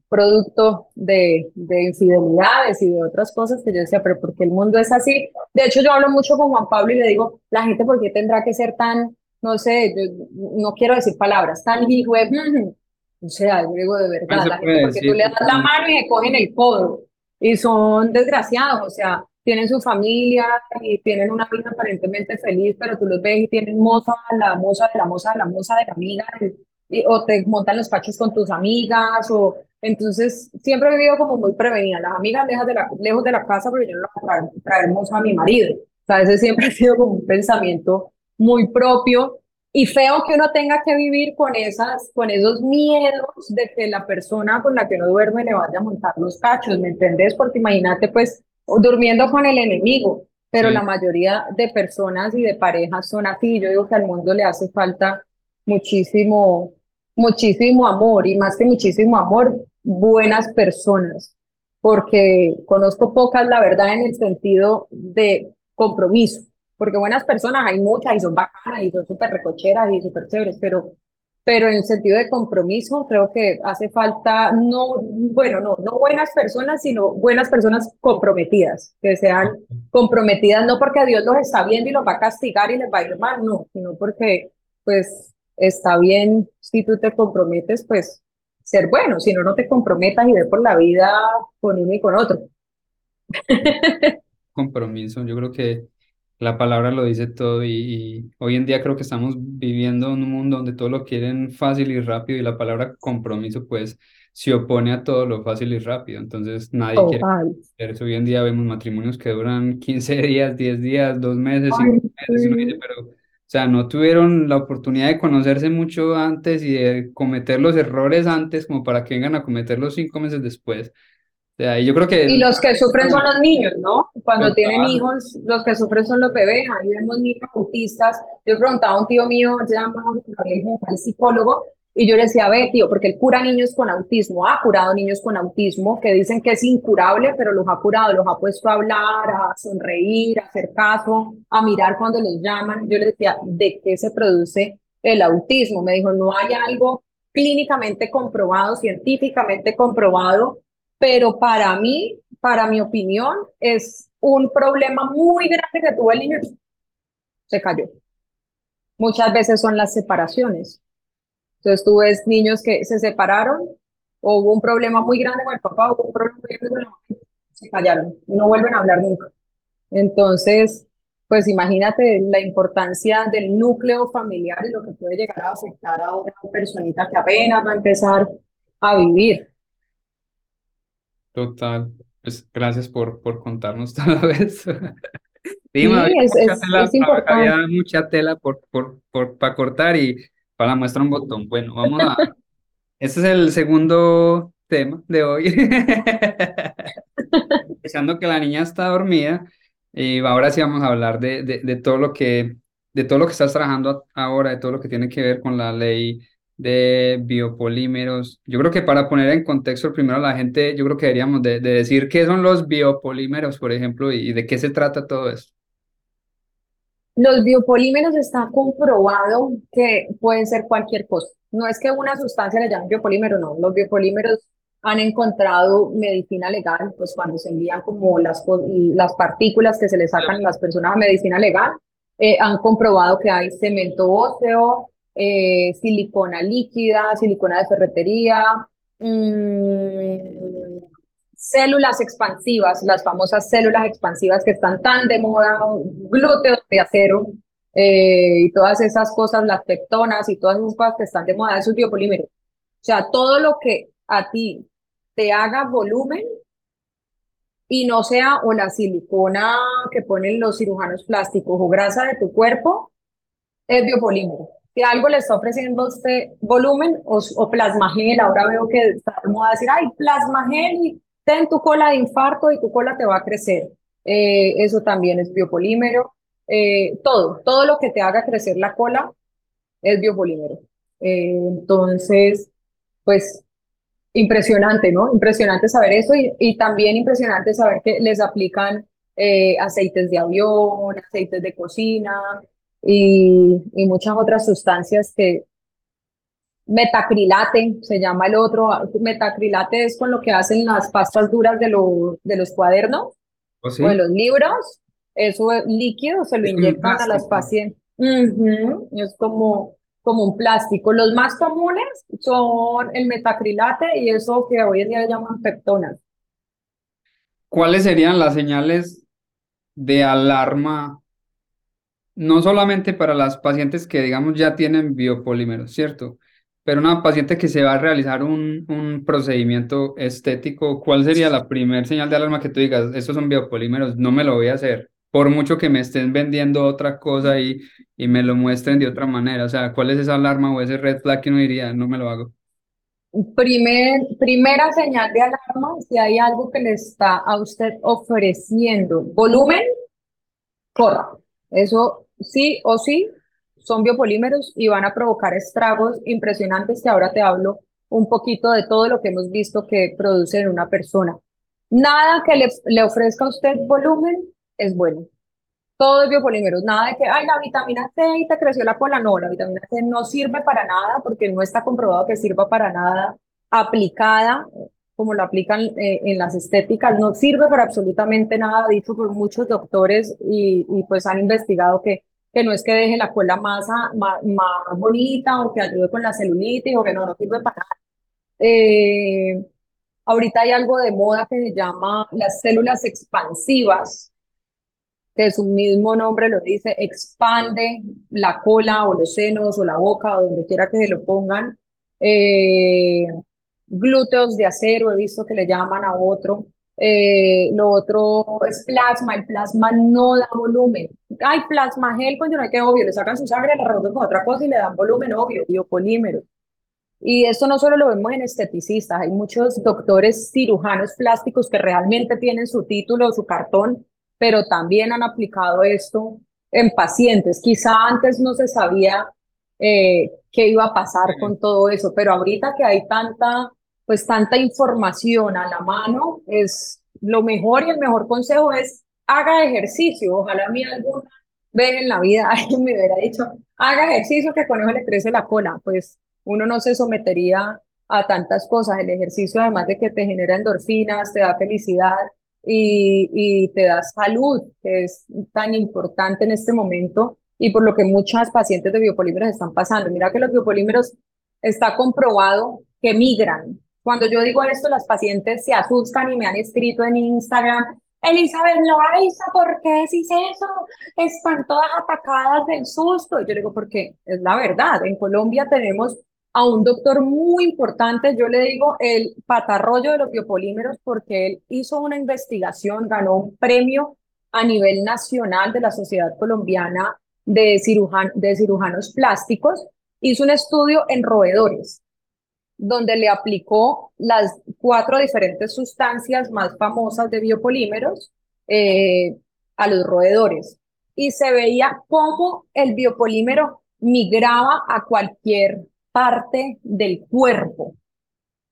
producto de, de infidelidades y de otras cosas que yo decía, pero ¿por qué el mundo es así? De hecho, yo hablo mucho con Juan Pablo y le digo, la gente, ¿por qué tendrá que ser tan no sé, no quiero decir palabras, tan hijo o sea, yo digo de verdad, la gente, porque tú le das la mano y le cogen el codo, y son desgraciados, o sea, tienen su familia y tienen una vida aparentemente feliz, pero tú los ves y tienen moza, la moza de la moza de la moza de la amiga, o te montan los pachos con tus amigas, o entonces siempre he vivido como muy prevenida, las amigas lejos de la, lejos de la casa, porque yo no las voy a traer, traer moza a mi marido, o sea, ese siempre ha sido como un pensamiento muy propio. Y feo que uno tenga que vivir con, esas, con esos miedos de que la persona con la que no duerme le vaya a montar los cachos, ¿me entendés? Porque imagínate pues durmiendo con el enemigo, pero la mayoría de personas y de parejas son así. Yo digo que al mundo le hace falta muchísimo, muchísimo amor y más que muchísimo amor, buenas personas, porque conozco pocas, la verdad, en el sentido de compromiso. Porque buenas personas hay muchas y son bacanas y son súper recocheras y súper chéveres, pero, pero en el sentido de compromiso creo que hace falta, no, bueno, no, no buenas personas, sino buenas personas comprometidas, que sean comprometidas no porque Dios los está viendo y los va a castigar y les va a ir mal, no, sino porque pues está bien si tú te comprometes, pues ser bueno, si no, no te comprometas y ve por la vida con uno y con otro. Compromiso, yo creo que la palabra lo dice todo y, hoy en día creo que estamos viviendo en un mundo donde todo lo quieren fácil y rápido y la palabra compromiso pues se opone a todo lo fácil y rápido. Entonces nadie quiere eso. Hoy en día vemos matrimonios que duran 15 días, 10 días, 2 meses, 5 meses, pero o sea, no tuvieron la oportunidad de conocerse mucho antes y de cometer los errores antes como para que vengan a cometerlos 5 meses después yo creo que... Y los que sufren son los niños, ¿no? Cuando tienen hijos, los que sufren son los bebés. Ahí vemos niños autistas. Yo preguntaba a un tío mío, llama el psicólogo, y yo le decía, ve, tío, porque él cura niños con autismo, ha curado niños con autismo, que dicen que es incurable, pero los ha curado, los ha puesto a hablar, a sonreír, a hacer caso, a mirar cuando los llaman. Yo le decía, ¿de qué se produce el autismo? Me dijo, no hay algo clínicamente comprobado, científicamente comprobado, pero para mí, para mi opinión, es un problema muy grande que tuvo el niño. Se cayó. Muchas veces son las separaciones. Entonces tú ves niños que se separaron o hubo un problema muy grande con el papá, hubo un problema muy grande con la mamá, se callaron y no vuelven a hablar nunca. Entonces, pues imagínate la importancia del núcleo familiar y lo que puede llegar a afectar a una personita que apenas va a empezar a vivir. Total. Pues gracias por, por contarnos todo eso. Sí, es, importante. había mucha tela por, por, por, para cortar y para muestra un botón. Bueno, vamos a... Este es el segundo tema de hoy. Pensando que la niña está dormida y ahora sí vamos a hablar de, de, de, todo lo que, de todo lo que estás trabajando ahora, de todo lo que tiene que ver con la ley de biopolímeros. Yo creo que para poner en contexto primero a la gente, yo creo que deberíamos de, de decir qué son los biopolímeros, por ejemplo, y, y de qué se trata todo esto. Los biopolímeros está comprobado que pueden ser cualquier cosa. No es que una sustancia le llamen biopolímero, no. Los biopolímeros han encontrado medicina legal, pues cuando se envían como las, las partículas que se le sacan a las personas a medicina legal, eh, han comprobado que hay cemento óseo, eh, silicona líquida, silicona de ferretería, mmm, células expansivas, las famosas células expansivas que están tan de moda, glúteos de acero eh, y todas esas cosas, las pectonas y todas esas cosas que están de moda, eso es biopolímero. O sea, todo lo que a ti te haga volumen y no sea o la silicona que ponen los cirujanos plásticos o grasa de tu cuerpo, es biopolímero. Si algo le está ofreciendo a usted volumen o, o plasmagel, ahora veo que está de moda decir, ay, plasmagel y ten tu cola de infarto y tu cola te va a crecer. Eh, eso también es biopolímero. Eh, todo, todo lo que te haga crecer la cola es biopolímero. Eh, entonces, pues impresionante, ¿no? Impresionante saber eso y, y también impresionante saber que les aplican aceites de avión, aceites de cocina y, y, muchas otras sustancias que metacrilate se llama el otro, metacrilate es con lo que hacen las pastas duras de, lo, de los cuadernos ¿Oh, o de los libros, eso es líquido, se lo inyectan a las pacientes. Es como como un plástico. Los más comunes son el metacrilate y eso que hoy en día llaman peptonas. ¿Cuáles serían las señales de alarma, no solamente para las pacientes que, digamos, ya tienen biopolímeros, ¿cierto? Pero una paciente que se va a realizar un, un procedimiento estético, ¿cuál sería la primera señal de alarma que tú digas, estos son biopolímeros, no me lo voy a hacer? por mucho que me estén vendiendo otra cosa y, y me lo muestren de otra manera. O sea, ¿cuál es esa alarma o ese red flag que uno diría, no me lo hago? Primer, primera señal de alarma, si hay algo que le está a usted ofreciendo volumen, corra. Eso sí o sí son biopolímeros y van a provocar estragos impresionantes que ahora te hablo un poquito de todo lo que hemos visto que produce en una persona. Nada que le, le ofrezca a usted volumen es bueno. Todo es biopolímeros, nada de que, ay, la vitamina C y te creció la cola. No, la vitamina C no sirve para nada porque no está comprobado que sirva para nada aplicada, como lo aplican eh, en las estéticas, no sirve para absolutamente nada, dicho por muchos doctores y, y, pues han investigado que, que no es que deje la cola más, más, bonita o que ayude con la celulitis o que no, no sirve para nada. Eh, ahorita hay algo de moda que se llama las células expansivas, que su mismo nombre lo dice, expande la cola o los senos o la boca o donde quiera que se lo pongan. Eh, glúteos de acero, he visto que le llaman a otro. Eh, lo otro es plasma, el plasma no da volumen. Hay plasma gel, pues no hay que obvio, le sacan su sangre, la revuelven con otra cosa y le dan volumen, obvio, biopolímero. Y esto no solo lo vemos en esteticistas, hay muchos doctores cirujanos plásticos que realmente tienen su título, su cartón, pero también han aplicado esto en pacientes. Quizá antes no se sabía eh, qué iba a pasar con todo eso, pero ahorita que hay tanta, pues tanta información a la mano, es lo mejor y el mejor consejo es haga ejercicio. Ojalá a mí alguna vez en la vida alguien me hubiera dicho, haga ejercicio que con eso le crece la cola. Pues uno no se sometería a tantas cosas. El ejercicio, además de que te genera endorfinas, te da felicidad, y, y te da salud, que es tan importante en este momento y por lo que muchas pacientes de biopolímeros están pasando. Mira que los biopolímeros está comprobado que migran. Cuando yo digo esto, las pacientes se asustan y me han escrito en Instagram, Elizabeth Loaiza, ¿por qué si eso? Están todas atacadas del susto. Y yo digo, porque es la verdad. En Colombia tenemos a un doctor muy importante, yo le digo el patarroyo de los biopolímeros, porque él hizo una investigación, ganó un premio a nivel nacional de la Sociedad Colombiana de, de cirujanos plásticos, hizo un estudio en roedores. Donde le aplicó las cuatro diferentes sustancias más famosas de biopolímeros eh, a los roedores. Y se veía cómo el biopolímero migraba a cualquier parte del cuerpo.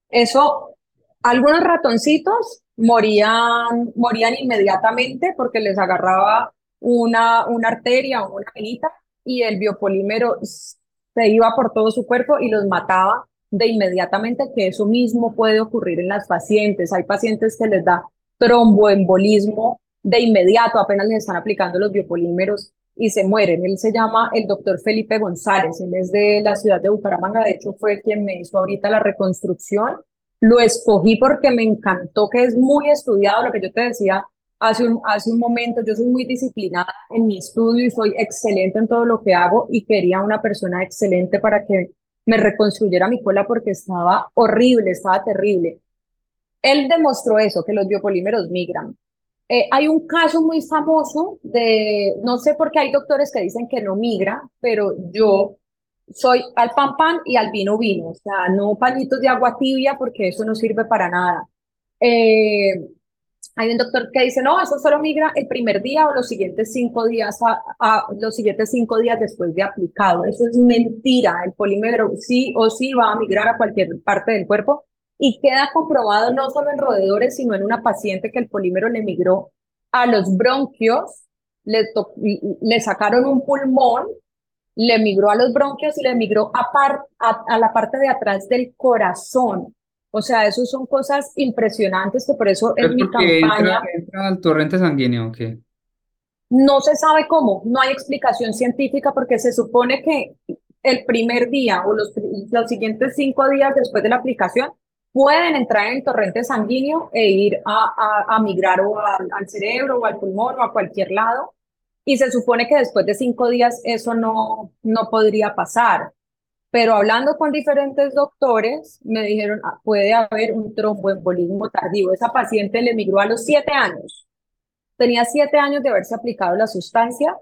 Eso, algunos ratoncitos morían, morían inmediatamente porque les agarraba una, una arteria o una venita y el biopolímero se iba por todo su cuerpo y los mataba de inmediatamente, que eso mismo puede ocurrir en las pacientes. Hay pacientes que les da tromboembolismo de inmediato, apenas les están aplicando los biopolímeros y se mueren. Él se llama el doctor Felipe González, él es de la ciudad de Bucaramanga, de hecho fue quien me hizo ahorita la reconstrucción. Lo escogí porque me encantó que es muy estudiado, lo que yo te decía hace un, hace un momento, yo soy muy disciplinada en mi estudio y soy excelente en todo lo que hago y quería una persona excelente para que me reconstruyera mi cola porque estaba horrible, estaba terrible. Él demostró eso, que los biopolímeros migran. Eh, hay un caso muy famoso de, no sé por qué hay doctores que dicen que no migra, pero yo soy al pan pan y al vino vino, o sea, no pañitos de agua tibia porque eso no sirve para nada. Eh, hay un doctor que dice, no, eso solo migra el primer día o los siguientes cinco días, a, los siguientes cinco días después de aplicado. Eso es mentira. El polímero sí o sí va a migrar a cualquier parte del cuerpo y queda comprobado no solo en roedores, sino en una paciente que el polímero le migró a los bronquios, le, le sacaron un pulmón, le migró a los bronquios y le migró a, a, la parte de atrás del corazón. O sea, eso son cosas impresionantes que por eso en mi campaña... Entra, al torrente sanguíneo o qué? No se sabe cómo, no hay explicación científica porque se supone que el primer día o los, los siguientes cinco días después de la aplicación pueden entrar en el torrente sanguíneo e ir a, a, migrar o al, cerebro o al pulmón o a cualquier lado. Y se supone que después de cinco días eso no, no podría pasar. Pero hablando con diferentes doctores, me dijeron, ah, puede haber un tromboembolismo tardío. Esa paciente le migró a los siete años. Tenía siete años de haberse aplicado la sustancia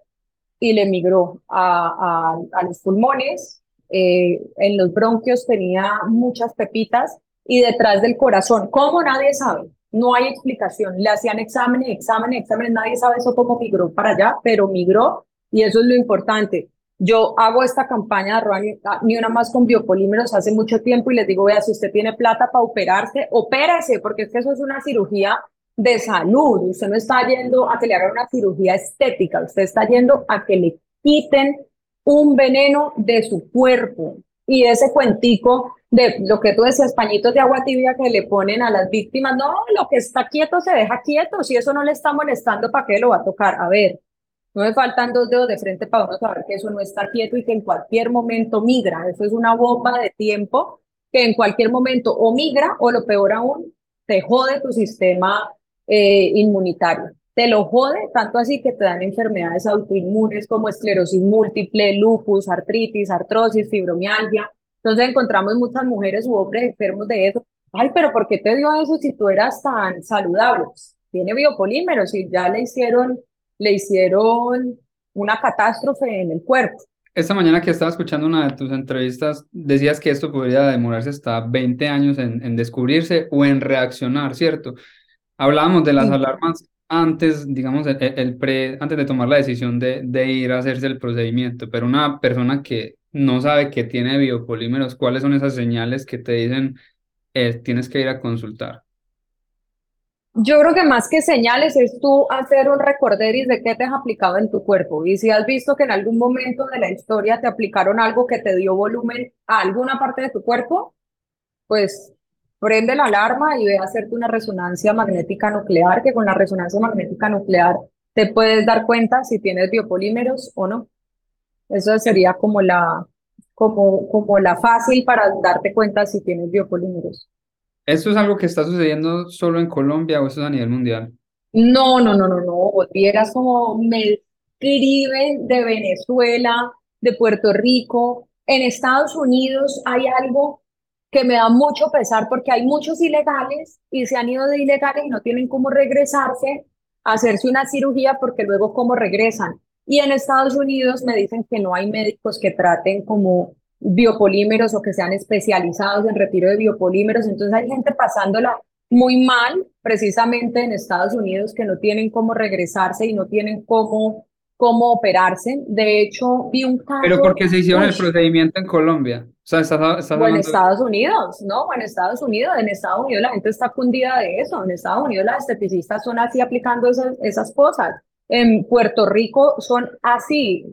y le migró a, a, los pulmones. Eh, en los bronquios tenía muchas pepitas y detrás del corazón. ¿Cómo? Nadie sabe. No hay explicación. Le hacían exámenes, exámenes, exámenes. Nadie sabe eso cómo migró para allá, pero migró y eso es lo importante. Yo hago esta campaña de ni una más con biopolímeros hace mucho tiempo y les digo, vea, si usted tiene plata para operarse, opérese, porque es que eso es una cirugía de salud. Usted no está yendo a que le hagan una cirugía estética, usted está yendo a que le quiten un veneno de su cuerpo. Y ese cuentico de lo que tú decías, pañitos de agua tibia que le ponen a las víctimas, no, lo que está quieto se deja quieto, si eso no le está molestando, ¿para qué lo va a tocar? A ver, no me faltan dos dedos de frente para uno saber que eso no está quieto y que en cualquier momento migra, eso es una bomba de tiempo que en cualquier momento o migra o lo peor aún, te jode tu sistema eh, inmunitario. Te lo jode tanto así que te dan enfermedades autoinmunes como esclerosis múltiple, lupus, artritis, artrosis, fibromialgia, entonces encontramos muchas mujeres u hombres enfermos de eso. Ay, pero ¿por qué te dio eso si tú eras tan saludable? Pues, tiene biopolímeros y ya le hicieron, le hicieron una catástrofe en el cuerpo. Esta mañana que estaba escuchando una de tus entrevistas, decías que esto podría demorarse hasta 20 años en, en descubrirse o en reaccionar, ¿cierto? Hablábamos de las alarmas antes, digamos, el, el, pre, antes de tomar la decisión de, de ir a hacerse el procedimiento, pero una persona que no sabe que tiene biopolímeros, ¿cuáles son esas señales que te dicen eh, tienes que ir a consultar? Yo creo que más que señales es tú hacer un recorderis de qué te has aplicado en tu cuerpo. Y si has visto que en algún momento de la historia te aplicaron algo que te dio volumen a alguna parte de tu cuerpo, pues prende la alarma y ve a hacerte una resonancia magnética nuclear, que con la resonancia magnética nuclear te puedes dar cuenta si tienes biopolímeros o no. Eso sería como la, como, como la fácil para darte cuenta si tienes biopolímeros. ¿Esto es algo que está sucediendo solo en Colombia o esto es a nivel mundial? No, no, no, no, no. Vieras como me escriben de Venezuela, de Puerto Rico. En Estados Unidos hay algo que me da mucho pesar porque hay muchos ilegales y se han ido de ilegales y no tienen cómo regresarse a hacerse una cirugía porque luego cómo regresan. Y en Estados Unidos me dicen que no hay médicos que traten como biopolímeros o que sean especializados en retiro de biopolímeros. Entonces hay gente pasándola muy mal, precisamente en Estados Unidos, que no tienen cómo regresarse y no tienen cómo, cómo operarse. De hecho, vi un caso... Pero porque se hicieron el procedimiento en Colombia. O sea, estás, o en Estados Unidos, ¿no? En Estados Unidos. En Estados Unidos la gente está cundida de eso. En Estados Unidos las esteticistas son así aplicando esas, esas cosas. En Puerto Rico son así.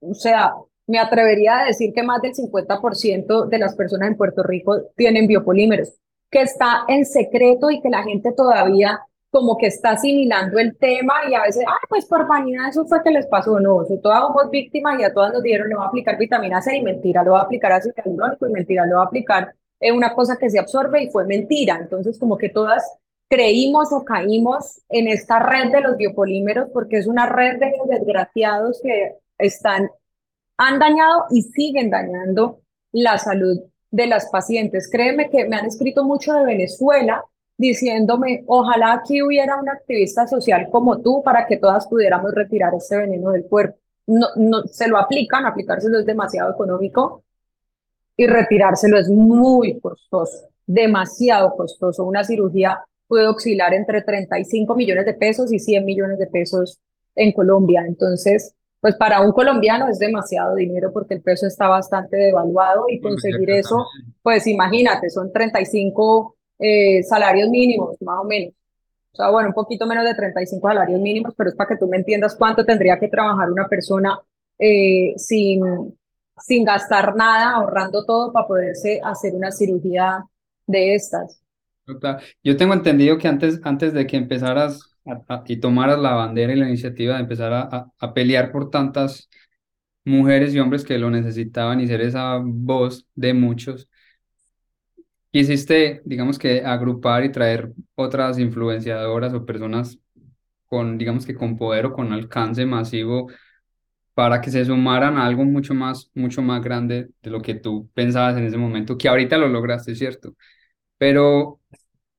O sea, me atrevería a decir que más del 50% de las personas en Puerto Rico tienen biopolímeros, que está en secreto y que la gente todavía como que está asimilando el tema y a veces, ah, pues por vanidad eso fue que les pasó, no, todas somos víctimas y a todas nos dieron, le va a aplicar vitamina C y mentira, lo va a aplicar ácido hialurónico y mentira, lo va a aplicar es una cosa que se absorbe y fue mentira. Entonces, como que todas creímos o caímos en esta red de los biopolímeros porque es una red de desgraciados que están han dañado y siguen dañando la salud de las pacientes. Créeme que me han escrito mucho de Venezuela diciéndome, ojalá aquí hubiera una activista social como tú para que todas pudiéramos retirar este veneno del cuerpo. No, no, se lo aplican, aplicárselo es demasiado económico y retirárselo es muy costoso, demasiado costoso. Una cirugía puede oscilar entre 35 millones de pesos y 100 millones de pesos en Colombia. Entonces, pues para un colombiano es demasiado dinero porque el peso está bastante devaluado y conseguir eso, pues imagínate, son 35 eh, salarios mínimos, más o menos. O sea, bueno, un poquito menos de 35 salarios mínimos, pero es para que tú me entiendas cuánto tendría que trabajar una persona eh, sin, sin gastar nada, ahorrando todo para poderse hacer una cirugía de estas. Yo tengo entendido que antes, antes de que empezaras y tomaras la bandera y la iniciativa de empezar a, a, pelear por tantas mujeres y hombres que lo necesitaban y ser esa voz de muchos, quisiste, digamos que, agrupar y traer otras influenciadoras o personas con, digamos que, con poder o con alcance masivo para que se sumaran a algo mucho más, mucho más grande de lo que tú pensabas en ese momento, que ahorita lo lograste, ¿cierto? Pero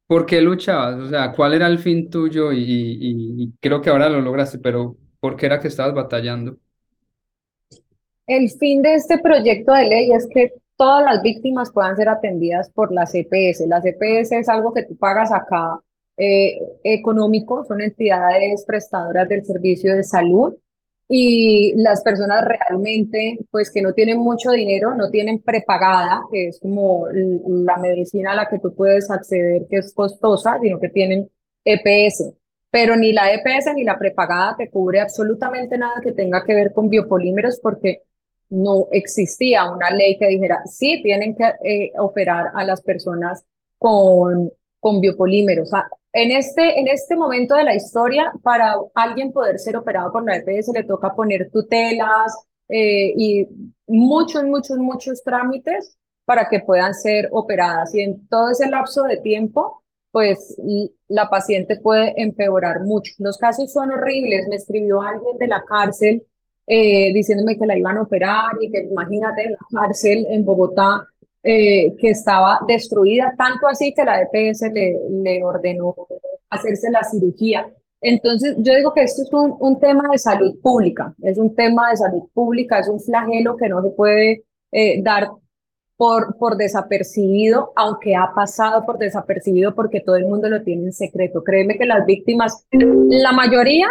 ¿Por qué luchabas? O sea, ¿cuál era el fin tuyo? Y, y, creo que ahora lo lograste, pero ¿por qué era que estabas batallando? El fin de este proyecto de ley es que todas las víctimas puedan ser atendidas por la CPS. La CPS es algo que tú pagas acá eh, económico, son entidades prestadoras del servicio de salud y las personas realmente, pues que no tienen mucho dinero, no tienen prepagada, que es como la medicina a la que tú puedes acceder, que es costosa, sino que tienen EPS. Pero ni la EPS ni la prepagada te cubre absolutamente nada que tenga que ver con biopolímeros porque no existía una ley que dijera, sí, tienen que eh, operar a las personas con, con biopolímeros. En este, en este momento de la historia, para alguien poder ser operado por la EPS le toca poner tutelas eh, y muchos, muchos, muchos trámites para que puedan ser operadas. Y en todo ese lapso de tiempo, pues la paciente puede empeorar mucho. Los casos son horribles. Me escribió alguien de la cárcel eh, diciéndome que la iban a operar y que imagínate la cárcel en Bogotá eh, que estaba destruida, tanto así que la EPS le, le ordenó hacerse la cirugía. Entonces, yo digo que esto es un, un, tema de salud pública, es un tema de salud pública, es un flagelo que no se puede eh, dar por, por desapercibido, aunque ha pasado por desapercibido porque todo el mundo lo tiene en secreto. Créeme que las víctimas, la mayoría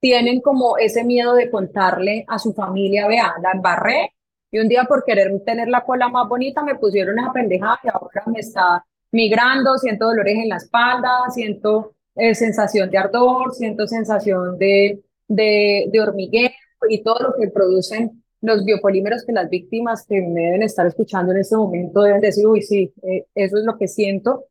tienen como ese miedo de contarle a su familia, vea, la embarré, y un día por querer tener la cola más bonita me pusieron esa pendejada y ahora me está migrando, siento dolores en la espalda, siento eh, sensación de ardor, siento sensación de, de, de hormigueo y todo lo que producen los biopolímeros que las víctimas que me deben estar escuchando en este momento deben decir, uy, sí, eh, eso es lo que siento.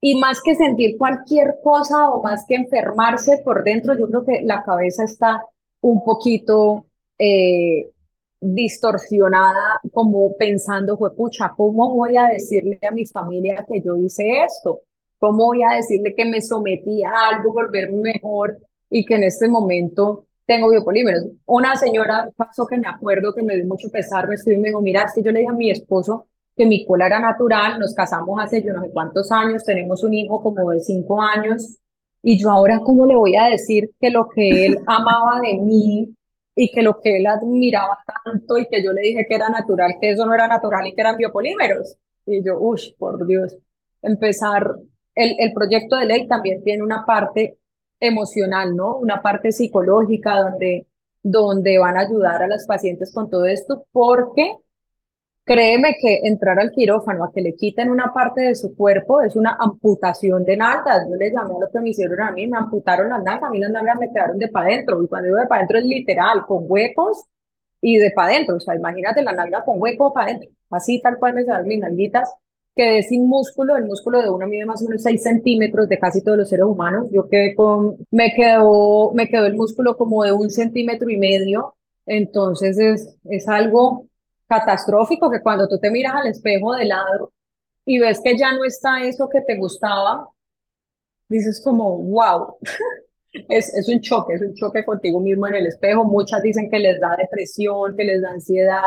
Y más que sentir cualquier cosa o más que enfermarse por dentro, yo creo que la cabeza está un poquito eh, distorsionada, como pensando, pucha, ¿cómo voy a decirle a mi familia que yo hice esto? ¿Cómo voy a decirle que me sometí a algo, volverme mejor y que en este momento tengo biopolímeros? Una señora pasó que me acuerdo que me dio mucho pesar, me escribió y me dijo, mira, es que yo le dije a mi esposo que mi cola era natural, nos casamos hace yo no sé cuántos años, tenemos un hijo como de cinco años, y yo ahora, ¿cómo le voy a decir que lo que él amaba de mí y que lo que él admiraba tanto y que yo le dije que era natural, que eso no era natural y que eran biopolímeros. Y yo, uff, por Dios, empezar, el, el proyecto de ley también tiene una parte emocional, ¿no? Una parte psicológica donde, donde van a ayudar a las pacientes con todo esto, porque créeme que entrar al quirófano a que le quiten una parte de su cuerpo es una amputación de nalgas. Yo le llamé a lo que me hicieron a mí, me amputaron las nalgas, a mí las nalgas me quedaron de para adentro, y cuando digo de para adentro es literal, con huecos y de para adentro, o sea, imagínate la nalga con hueco para adentro, así tal cual me salen mis nalguitas, quedé sin músculo, el músculo de uno mide más o menos 6 centímetros de casi todos los seres humanos, yo quedé con, me quedó, me quedó el músculo como de un centímetro y medio, entonces es, es algo catastrófico que cuando tú te miras al espejo de lado y ves que ya no está eso que te gustaba, dices como, wow, es, es un choque, es un choque contigo mismo en el espejo. Muchas dicen que les da depresión, que les da ansiedad,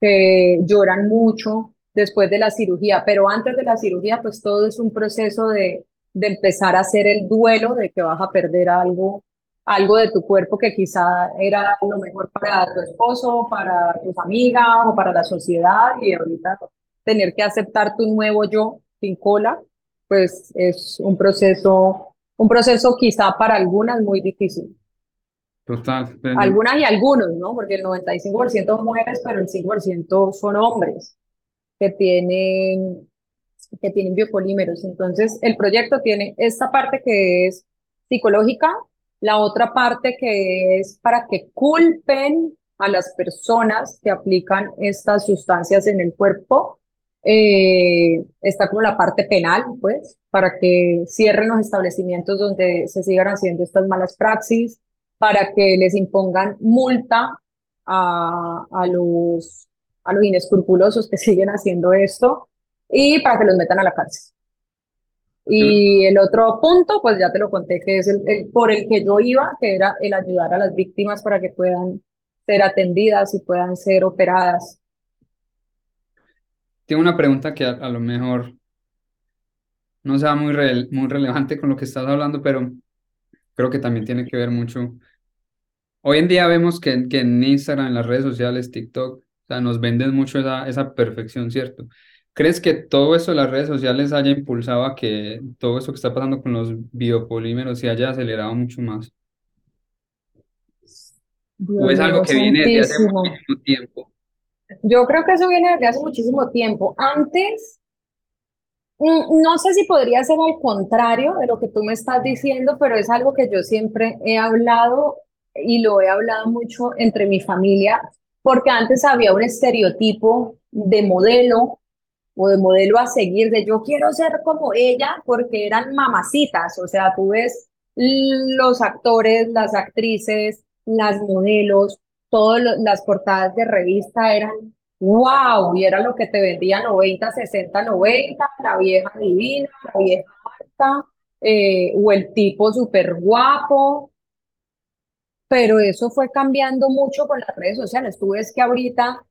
que lloran mucho después de la cirugía, pero antes de la cirugía, pues todo es un proceso de, de empezar a hacer el duelo de que vas a perder algo, algo de tu cuerpo que quizá era lo mejor para tu esposo, para tus amigas o para la sociedad y ahorita tener que aceptar tu nuevo yo sin cola, pues es un proceso, un proceso quizá para algunas muy difícil. Total. Algunas y algunos, ¿no? Porque el 95% son mujeres, pero el 5% son hombres que tienen, que tienen biopolímeros. Entonces, el proyecto tiene esta parte que es psicológica, la otra parte que es para que culpen a las personas que aplican estas sustancias en el cuerpo. Eh, está como la parte penal, pues, para que cierren los establecimientos donde se sigan haciendo estas malas praxis, para que les impongan multa a, a los a los inescrupulosos que siguen haciendo esto y para que los metan a la cárcel. Y el otro punto, pues ya te lo conté, que es el, por el que yo iba, que era el ayudar a las víctimas para que puedan ser atendidas y puedan ser operadas. Tengo una pregunta que a, lo mejor no sea muy, muy relevante con lo que estás hablando, pero creo que también tiene que ver mucho. Hoy en día vemos que, que en Instagram, en las redes sociales, TikTok, sea, nos venden mucho esa, esa perfección, ¿cierto? ¿Crees que todo eso de las redes sociales haya impulsado a que todo eso que está pasando con los biopolímeros se haya acelerado mucho más? ¿O es algo que viene desde hace muchísimo tiempo? Yo creo que eso viene desde hace muchísimo tiempo. Antes, mm, no sé si podría ser al contrario de lo que tú me estás diciendo, pero es algo que yo siempre he hablado y lo he hablado mucho entre mi familia porque antes había un estereotipo de modelo o de modelo a seguir, de yo quiero ser como ella, porque eran mamacitas, o sea, tú ves los actores, las actrices, las modelos, todas las portadas de revista eran wow, y era lo que te vendía 90, 60, 90, la vieja divina, la vieja alta, eh, o el tipo súper guapo, pero eso fue cambiando mucho con las redes sociales. Tú ves que ahorita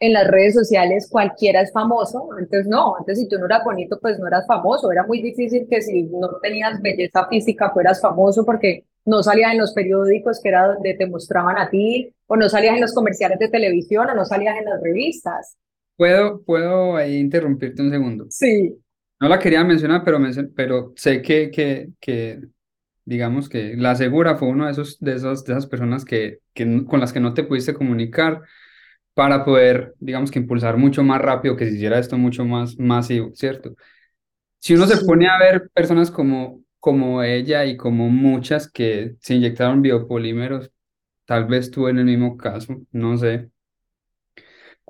en las redes sociales cualquiera es famoso, antes no, antes si tú no eras bonito, pues no eras famoso, era muy difícil que si no tenías belleza física fueras famoso porque no salías en los periódicos que era donde te mostraban a ti, o no salías en los comerciales de televisión, o no salías en las revistas. ¿Puedo, puedo ahí interrumpirte un segundo? Sí. No la quería mencionar, pero, pero sé que, que, que digamos que la segura fue uno de esos, de esos, de esas personas que, que, con las que no te pudiste comunicar para poder, digamos que impulsar mucho más rápido, que se hiciera esto mucho más masivo, ¿cierto? Si uno se pone a ver personas como, como ella y como muchas que se inyectaron biopolímeros, tal vez tú en el mismo caso, no sé,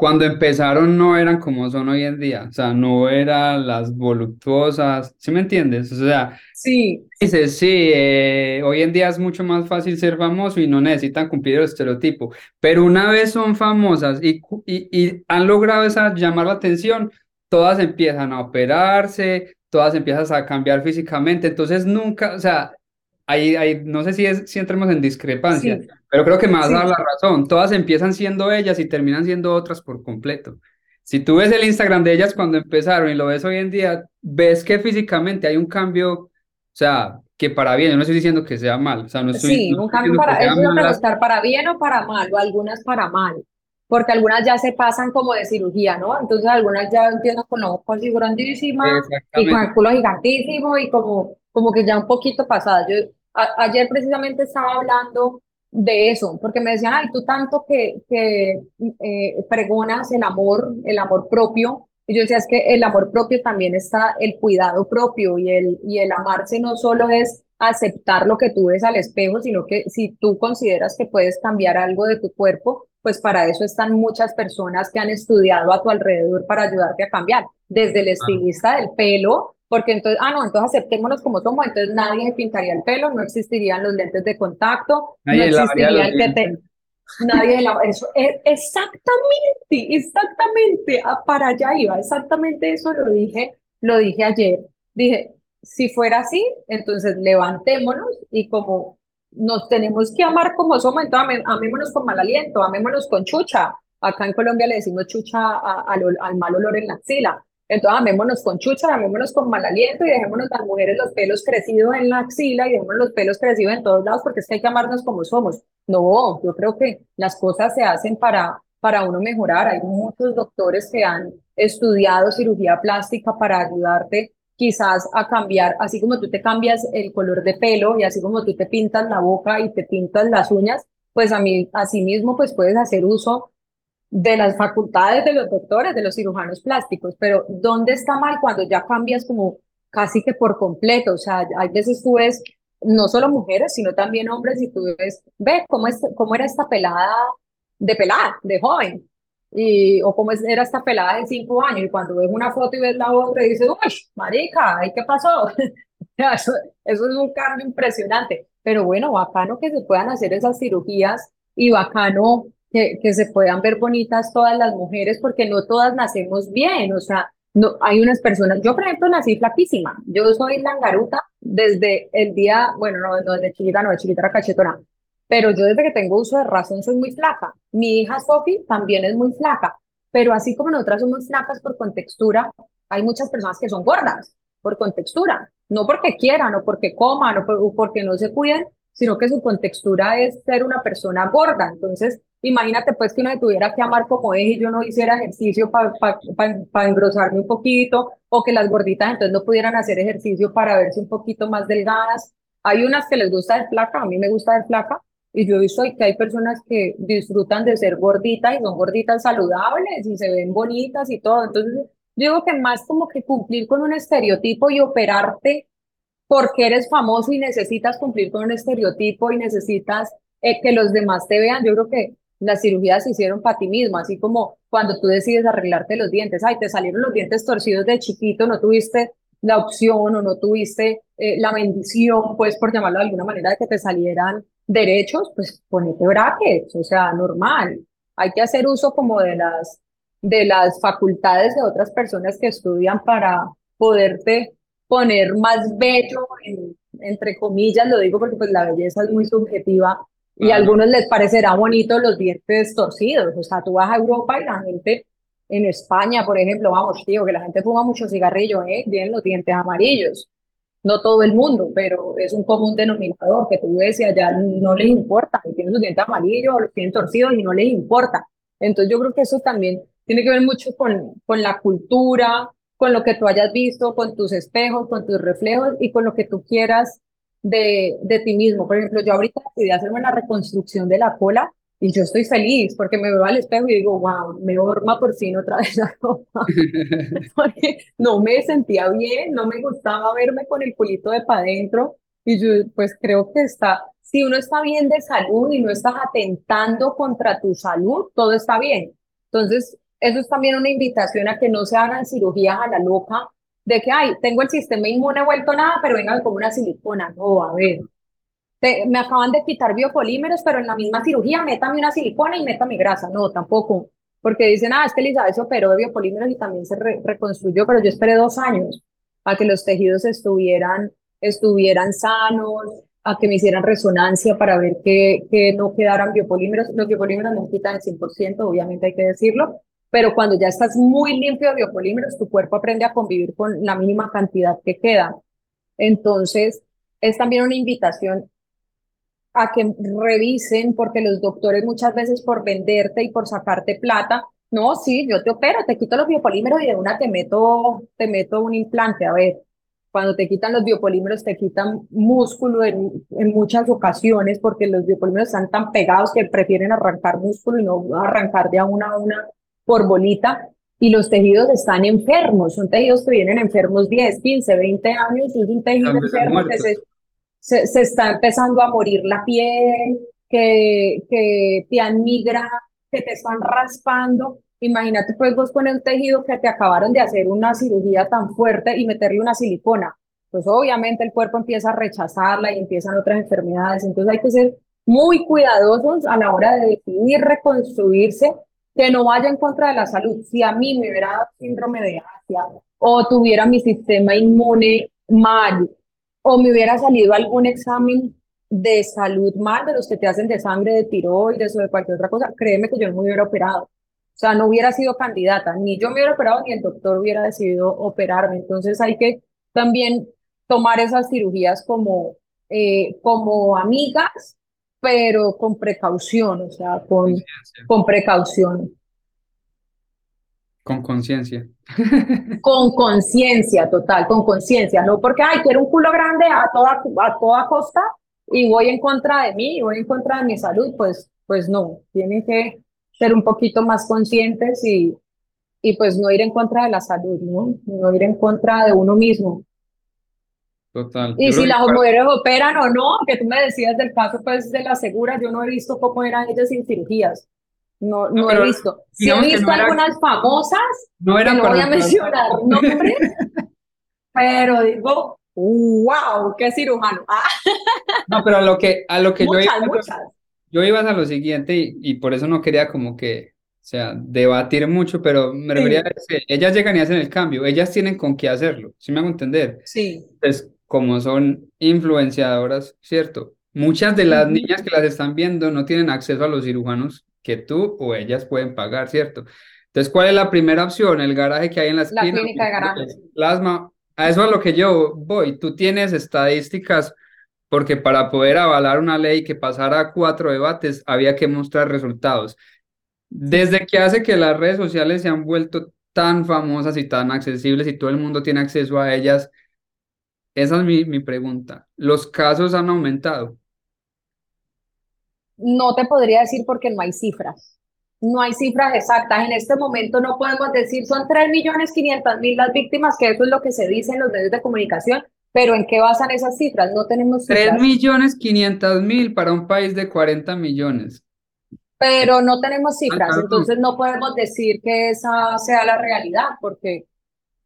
cuando empezaron no eran como son hoy en día, o sea, no eran las voluptuosas, ¿sí me entiendes? O sea, sí. dices, sí, eh, hoy en día es mucho más fácil ser famoso y no necesitan cumplir el estereotipo, pero una vez son famosas y, y, y han logrado esa, llamar la atención, todas empiezan a operarse, todas empiezan a cambiar físicamente, entonces nunca, o sea, ahí, no sé si, es, si entremos en discrepancia, pero creo que me vas a dar la razón. Todas empiezan siendo ellas y terminan siendo otras por completo. Si tú ves el Instagram de ellas cuando empezaron y lo ves hoy en día, ves que físicamente hay un cambio, o sea, que para bien, yo no estoy diciendo que sea mal, o sea, no estoy, Sí, no un cambio para, es una para bien o para mal, o algunas para mal, porque algunas ya se pasan como de cirugía, ¿no? Entonces algunas ya empiezan con la boca así grandísima y con el culo gigantísimo y como, como que ya un poquito pasada. Yo a- ayer precisamente estaba hablando de eso, porque me decían, ay, tú tanto que, que eh, pregonas el amor, el amor propio. Y yo decía, es que el amor propio también está el cuidado propio y el, y el amarse no solo es aceptar lo que tú ves al espejo, sino que si tú consideras que puedes cambiar algo de tu cuerpo, pues para eso están muchas personas que han estudiado a tu alrededor para ayudarte a cambiar, desde el estilista del pelo, porque entonces, ah, no, entonces aceptémonos como somos, entonces nadie se pintaría el pelo, no existirían los lentes de contacto, no nadie lavaría existiría el que te, dientes, Nadie la, eso es exactamente, exactamente, ah, para allá iba, exactamente eso lo dije, lo dije ayer. Dije, si fuera así, entonces levantémonos y como nos tenemos que amar como somos, entonces amé- amémonos con mal aliento, amémonos con chucha. Acá en Colombia le decimos chucha a- al mal olor en la axila. Entonces amémonos con chucha, amémonos con mal aliento y dejémonos las mujeres los pelos crecidos en la axila y dejémonos los pelos crecidos en todos lados porque es que hay que amarnos como somos. No, yo creo que las cosas se hacen para, para uno mejorar. Hay muchos doctores que han estudiado cirugía plástica para ayudarte quizás a cambiar, así como tú te cambias el color de pelo y así como tú te pintas la boca y te pintas las uñas, pues a mí, así mismo, pues puedes hacer uso de las facultades de los doctores, de los cirujanos plásticos, pero ¿dónde está mal cuando ya cambias como casi que por completo? O sea, hay veces tú ves no solo mujeres, sino también hombres y tú ves, ve cómo, es, cómo era esta pelada de pelada, de joven, y, o cómo era esta pelada de cinco años, y cuando ves una foto y ves la otra y dices, uy, marica, ¿ay qué pasó? Eso, eso es un cambio impresionante, pero bueno, bacano que se puedan hacer esas cirugías y bacano que, que se puedan ver bonitas todas las mujeres, porque no todas nacemos bien, o sea, no, hay unas personas, yo por ejemplo nací flaquísima, yo soy langaruta desde el día, bueno, no, no desde chiquita, no, de chiquita era cachetona, pero yo desde que tengo uso de razón soy muy flaca. Mi hija Sophie también es muy flaca, pero así como nosotras somos flacas por contextura, hay muchas personas que son gordas por contextura, no porque quieran o porque coman o, por- porque no se cuiden, sino que su contextura es ser una persona gorda. Entonces, imagínate pues que uno se tuviera que amar como es y yo no hiciera ejercicio para engrosarme un poquito o que las gorditas entonces no pudieran hacer ejercicio para verse un poquito más delgadas. Hay unas que les gusta ser flaca, a mí me gusta ser flaca, y yo he visto que hay personas que disfrutan de ser gorditas y son gorditas saludables y se ven bonitas y todo. Entonces, yo digo que más como que cumplir con un estereotipo y operarte porque eres famoso y necesitas cumplir con un estereotipo y necesitas eh, que los demás te vean. Yo creo que las cirugías se hicieron para ti mismo, así como cuando tú decides arreglarte los dientes. Ay, te salieron los dientes torcidos de chiquito, no tuviste la opción o no tuviste eh, la bendición, pues por llamarlo de alguna manera, de que te salieran derechos, pues ponete brackets, o sea, normal. Hay que hacer uso como de las, de las facultades de otras personas que estudian para poderte poner más bello, en- entre comillas, lo digo porque pues la belleza es muy subjetiva y a algunos les parecerá bonito los dientes torcidos. O sea, tú vas a Europa y la gente en España, por ejemplo, vamos, tío, que la gente fuma mucho cigarrillo, ¿eh? Tienen los dientes amarillos. No todo el mundo, pero es un común denominador que tú ves y allá no les importa, y tienen los dientes amarillos o los tienen torcidos y no les importa. Entonces yo creo que eso también tiene que ver mucho con, con la cultura, con lo que tú hayas visto, con tus espejos, con tus reflejos y con lo que tú quieras de, de ti mismo. Por ejemplo, yo ahorita decidí hacerme una reconstrucción de la cola y yo estoy feliz porque me veo al espejo y digo, wow, me horma por fin otra vez la ropa porque no me sentía bien, no me gustaba verme con el culito de para adentro y yo pues creo que está, si uno está bien de salud y no estás atentando contra tu salud, todo está bien. Entonces, eso es también una invitación a que no se hagan cirugías a la loca de que, ay, tengo el sistema inmune vuelto nada, pero venga como una silicona. No, a ver, te- me acaban de quitar biopolímeros, pero en la misma cirugía métame una silicona y métame grasa. No, tampoco. Porque dicen, ah, es que Elizabeth se operó de biopolímeros y también se re- reconstruyó, pero yo esperé dos años a que los tejidos estuvieran, estuvieran sanos, a que me hicieran resonancia para ver que, que no quedaran biopolímeros. Los biopolímeros no quitan el 100%, obviamente hay que decirlo, pero cuando ya estás muy limpio de biopolímeros, tu cuerpo aprende a convivir con la mínima cantidad que queda. Entonces, es también una invitación a que revisen, porque los doctores muchas veces por venderte y por sacarte plata, no, sí, yo te opero, te quito los biopolímeros y de una te meto, te meto un implante. A ver, cuando te quitan los biopolímeros, te quitan músculo en, muchas ocasiones, porque los biopolímeros están tan pegados que prefieren arrancar músculo y no arrancar de a una a una por bolita. Y los tejidos están enfermos, son tejidos que vienen enfermos 10, 15, 20 años, es un tejido enfermo que se, se, se, está empezando a morir la piel, que, que te han migrado que te están raspando. Imagínate pues vos con el tejido que te acabaron de hacer una cirugía tan fuerte y meterle una silicona. Pues obviamente el cuerpo empieza a rechazarla y empiezan otras enfermedades. Entonces hay que ser muy cuidadosos a la hora de decidir reconstruirse, que no vaya en contra de la salud. Si a mí me hubiera dado síndrome de Asia o tuviera mi sistema inmune mal o me hubiera salido algún examen de salud mal, de los que te hacen de sangre, de tiroides o de cualquier otra cosa, créeme que yo no me hubiera operado. O sea, no hubiera sido candidata, ni yo me hubiera operado, ni el doctor hubiera decidido operarme. Entonces hay que también tomar esas cirugías como, eh, como amigas, pero con precaución, o sea, con, con precaución. Con conciencia. con conciencia, total, con conciencia, no porque, ay, quiero un culo grande a toda, a toda costa, y voy en contra de mí, voy en contra de mi salud, pues, pues no, tienen que ser un poquito más conscientes y, y pues no ir en contra de la salud, ¿no? No ir en contra de uno mismo. Total. Y si las mujeres operan o no, que tú me decías del caso pues de la segura, yo no he visto cómo eran ellas sin cirugías. No, no, he visto. Sí he visto algunas famosas, no, era no voy a mencionar nombres, pero digo, wow, qué cirujano. Ah. No, pero a lo que, a lo que yo iba, yo iba a lo siguiente y, por eso no quería como que, o sea, debatir mucho, pero me refería a que ellas llegan y hacen el cambio, ellas tienen con qué hacerlo, ¿sí me hago entender? Sí. Pues como son influenciadoras, ¿cierto? Muchas de las niñas que las están viendo no tienen acceso a los cirujanos que tú o ellas pueden pagar, ¿cierto? Entonces, ¿cuál es la primera opción? El garaje que hay en la esquina. La clínica de garaje. Plasma a eso es lo que yo voy. Tú tienes estadísticas porque para poder avalar una ley que pasara cuatro debates había que mostrar resultados. Desde que hace que las redes sociales se han vuelto tan famosas y tan accesibles y todo el mundo tiene acceso a ellas, esa es mi, mi pregunta. ¿Los casos han aumentado? No te podría decir porque no hay cifras no hay cifras exactas. En este momento no podemos decir son 3.500.000 las víctimas, que eso es lo que se dice en los medios de comunicación, pero ¿en qué basan esas cifras? No tenemos cifras. 3.500.000 para un país de 40 millones. Pero no tenemos cifras, entonces no podemos decir que esa sea la realidad, porque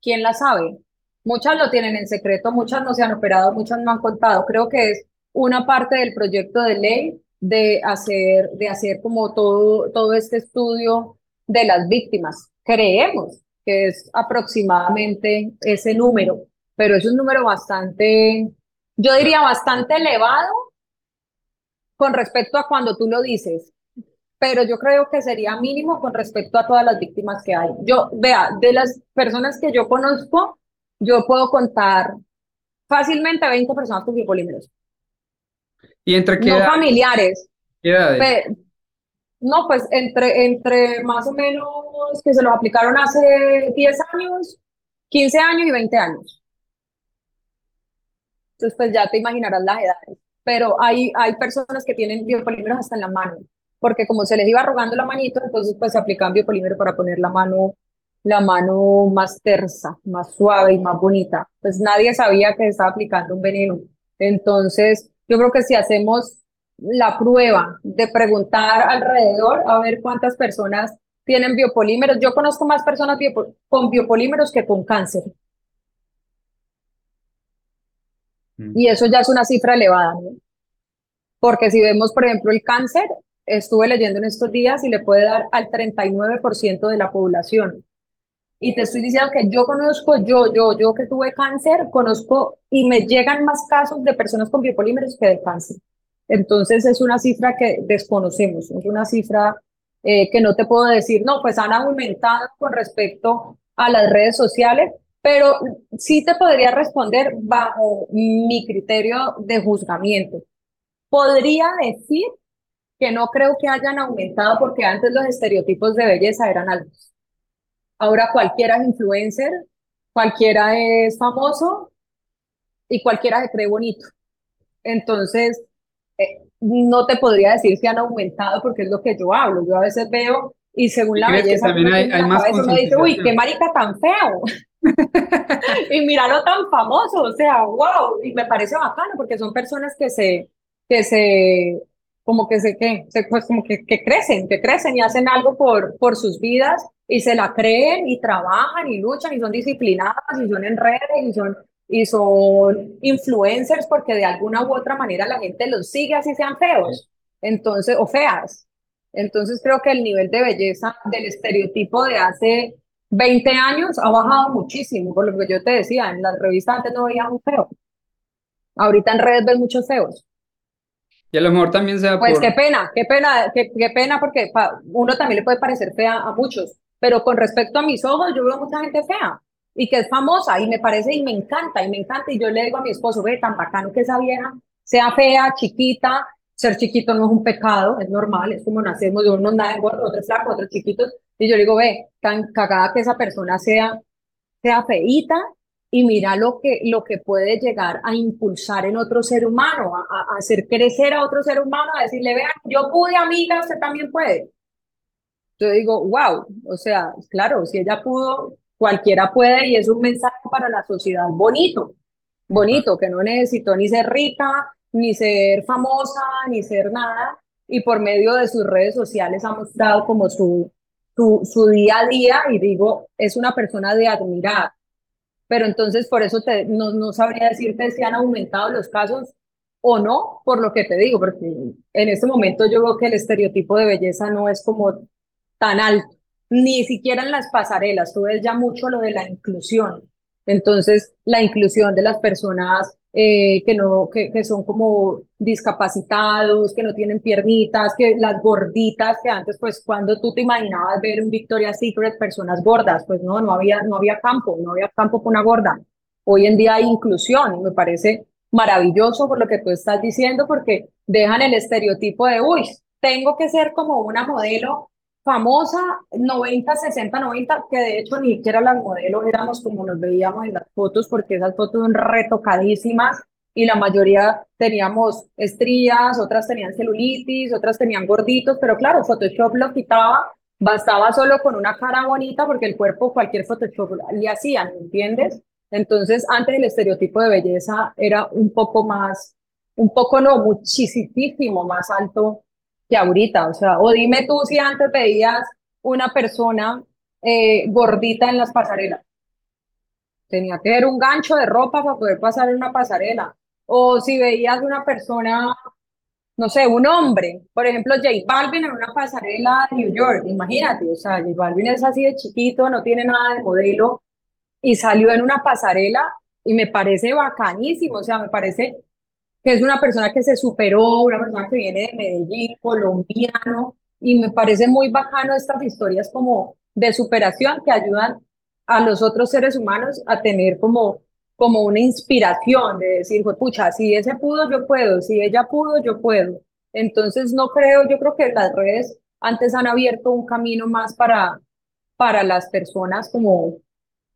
¿quién la sabe? Muchas lo tienen en secreto, muchas no se han operado, muchas no han contado. Creo que es una parte del proyecto de ley de hacer, de hacer como todo, todo este estudio de las víctimas. Creemos que es aproximadamente ese número, pero es un número bastante, yo diría bastante elevado con respecto a cuando tú lo dices, pero yo creo que sería mínimo con respecto a todas las víctimas que hay. Yo, vea, de las personas que yo conozco, yo puedo contar fácilmente 20 personas con biopolímeros. ¿Y entre qué No familiares. ¿Qué no, pues entre, entre más o menos que se los aplicaron hace 10 años, 15 años y 20 años. Entonces, pues ya te imaginarás las edades. Pero hay, hay personas que tienen biopolímeros hasta en la mano, porque como se les iba arrugando la manito, entonces pues se aplican biopolímeros para poner la mano, la mano más tersa, más suave y más bonita. Pues nadie sabía que estaba aplicando un veneno. Entonces, yo creo que si hacemos la prueba de preguntar alrededor a ver cuántas personas tienen biopolímeros. Yo conozco más personas con biopolímeros que con cáncer. Mm. Y eso ya es una cifra elevada, ¿no? Porque si vemos, por ejemplo, el cáncer, estuve leyendo en estos días y le puede dar al 39% de la población. Y te estoy diciendo que yo conozco, yo, yo, yo que tuve cáncer, conozco y me llegan más casos de personas con biopolímeros que de cáncer. Entonces es una cifra que desconocemos, es una cifra eh, que no te puedo decir, no, pues han aumentado con respecto a las redes sociales, pero sí te podría responder bajo mi criterio de juzgamiento. Podría decir que no creo que hayan aumentado porque antes los estereotipos de belleza eran altos. Ahora cualquiera es influencer, cualquiera es famoso y cualquiera se cree bonito. Entonces, eh, no te podría decir si han aumentado porque es lo que yo hablo. Yo a veces veo y según la belleza, también hay, hay más me dice, uy, qué marica tan feo. y míralo tan famoso, o sea, wow, y me parece bacano porque son personas que se, que se, como que se, que, se, pues como que, que crecen, que crecen y hacen algo por, por sus vidas y se la creen y trabajan y luchan y son disciplinadas y son en redes y son y son influencers porque de alguna u otra manera la gente los sigue así sean feos, entonces, o feas. Entonces creo que el nivel de belleza del estereotipo de hace 20 años ha bajado muchísimo, por lo que yo te decía, en las revistas antes no veía un feo. Ahorita en redes ven muchos feos. Y a lo mejor también sea Pues qué pena, qué pena, qué, qué pena porque uno también le puede parecer fea a muchos, pero con respecto a mis ojos yo veo mucha gente fea y que es famosa y me parece y me encanta y me encanta y yo le digo a mi esposo, ve, tan bacano que esa vieja sea fea, chiquita, ser chiquito no es un pecado, es normal, es como nacemos, uno nada gordo, otros flacos, otros chiquitos, y yo le digo, ve, tan cagada que esa persona sea, sea feíta y mira lo que, lo que puede llegar a impulsar en otro ser humano, a, a hacer crecer a otro ser humano, a decirle, vea, yo pude, amiga, usted también puede. Yo digo, wow, o sea, claro, si ella pudo, cualquiera puede y es un mensaje para la sociedad bonito, bonito, que no necesito ni ser rica, ni ser famosa, ni ser nada, y por medio de sus redes sociales ha mostrado como su, su, su día a día y digo, es una persona de admirar. Pero entonces por eso te, no, no sabría decirte si han aumentado los casos o no, por lo que te digo, porque en este momento yo veo que el estereotipo de belleza no es como tan alto ni siquiera en las pasarelas, tú ves ya mucho lo de la inclusión. Entonces, la inclusión de las personas eh, que, no, que, que, son como discapacitados, que no tienen piernitas, que las gorditas, que antes, pues, cuando tú te imaginabas ver un Victoria's Secret, personas gordas, pues no, no había, no había campo, no había campo para una gorda. Hoy en día hay inclusión me parece maravilloso por lo que tú estás diciendo, porque dejan el estereotipo de, uy, tengo que ser como una modelo famosa 90, 60, 90, que de hecho ni siquiera las modelos éramos como nos veíamos en las fotos, porque esas fotos son retocadísimas y la mayoría teníamos estrías, otras tenían celulitis, otras tenían gorditos, pero claro, Photoshop lo quitaba, bastaba solo con una cara bonita porque el cuerpo cualquier Photoshop le hacían, ¿entiendes? Entonces, antes el estereotipo de belleza era un poco más, un poco no, muchísimo más alto ahorita, o sea, o dime tú si antes veías una persona eh, gordita en las pasarelas. Tenía que ver un gancho de ropa para poder pasar en una pasarela. O si veías una persona, no sé, un hombre, por ejemplo, J Balvin en una pasarela de New York, imagínate, o sea, J Balvin es así de chiquito, no tiene nada de modelo, y salió en una pasarela y me parece bacanísimo, o sea, me parece que es una persona que se superó, una persona que viene de Medellín, colombiano, y me parece muy bacano estas historias como de superación que ayudan a los otros seres humanos a tener como, como una inspiración de decir, pucha, si ese pudo, yo puedo, si ella pudo, yo puedo. Entonces no creo, yo creo que las redes antes han abierto un camino más para, para las personas como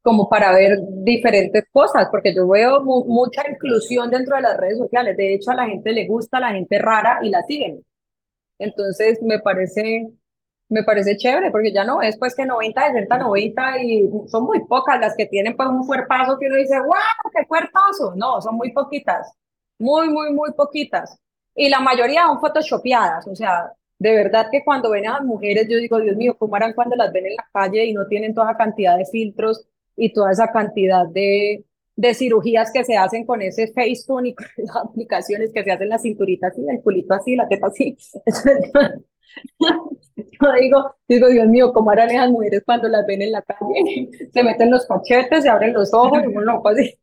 como para ver diferentes cosas, porque yo veo mucha inclusión dentro de las redes sociales. De hecho, a la gente le gusta la gente rara y la siguen. Entonces, me parece, me parece chévere, porque ya no es pues que 90, 60, 90 y son muy pocas las que tienen pues un cuerpazo que uno dice, wow, qué cuerpazo. No, son muy poquitas, muy, muy, muy poquitas. Y la mayoría son photoshopeadas, o sea, de verdad que cuando ven a las mujeres, yo digo, Dios mío, ¿cómo harán cuando las ven en la calle y no tienen toda cantidad de filtros y toda esa cantidad de, de cirugías que se hacen con ese Facetune y con las aplicaciones que se hacen la cinturita así, el culito así, la teta así. Yo digo, digo, Dios mío, ¿cómo harán esas mujeres cuando las ven en la calle? Se meten los cachetes, se abren los ojos, y, no, pues,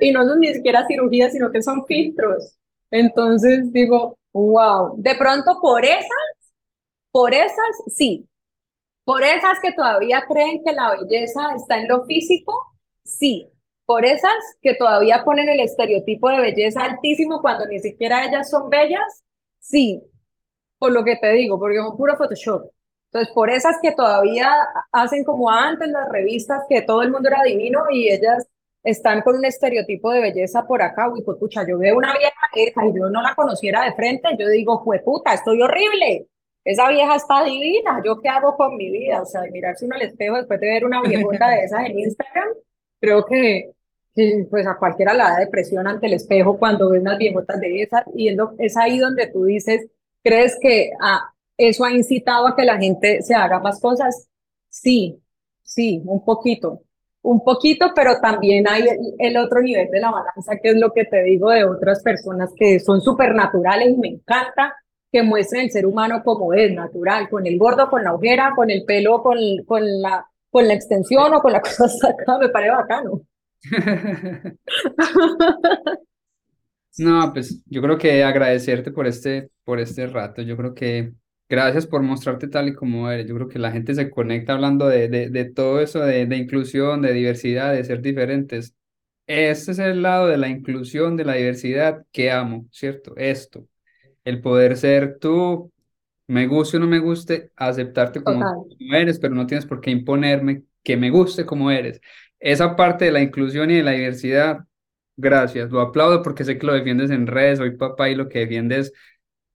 y no son ni siquiera cirugías, sino que son filtros. Entonces digo, wow, de pronto por esas, por esas sí, por esas que todavía creen que la belleza está en lo físico, Sí, por esas que todavía ponen el estereotipo de belleza altísimo cuando ni siquiera ellas son bellas, sí, por lo que te digo, porque es un puro Photoshop. Entonces, por esas que todavía hacen como antes las revistas, que todo el mundo era divino y ellas están con un estereotipo de belleza por acá, uy, pues pucha, yo veo una vieja y yo no la conociera de frente, yo digo, puta, estoy horrible, esa vieja está divina, ¿yo qué hago con mi vida? O sea, mirarse uno al espejo después de ver una viejota de esas en Instagram, creo que, pues a cualquiera le da depresión ante el espejo cuando ve unas viejotas de esas y es, es ahí donde tú dices, ¿crees que ah, eso ha incitado a que la gente se haga más cosas? Sí, sí, un poquito, un poquito, pero también hay el, otro nivel de la balanza, que es lo que te digo de otras personas que son supernaturales y me encanta que muestren el ser humano como es, natural, con el gordo, con la ojera, con el pelo, con, con, la, con la extensión o con la cosa acá, me parece bacano. No, pues yo creo que agradecerte por este, por este rato. Yo creo que gracias por mostrarte tal y como eres. Yo creo que la gente se conecta hablando de, de, de todo eso, de, de inclusión, de diversidad, de ser diferentes. Este es el lado de la inclusión, de la diversidad que amo, ¿cierto? Esto el poder ser tú, me guste o no me guste, aceptarte como, eres, pero no tienes por qué imponerme que me guste como eres. Esa parte de la inclusión y de la diversidad, gracias, lo aplaudo porque sé que lo defiendes en redes, soy papá y lo que defiendes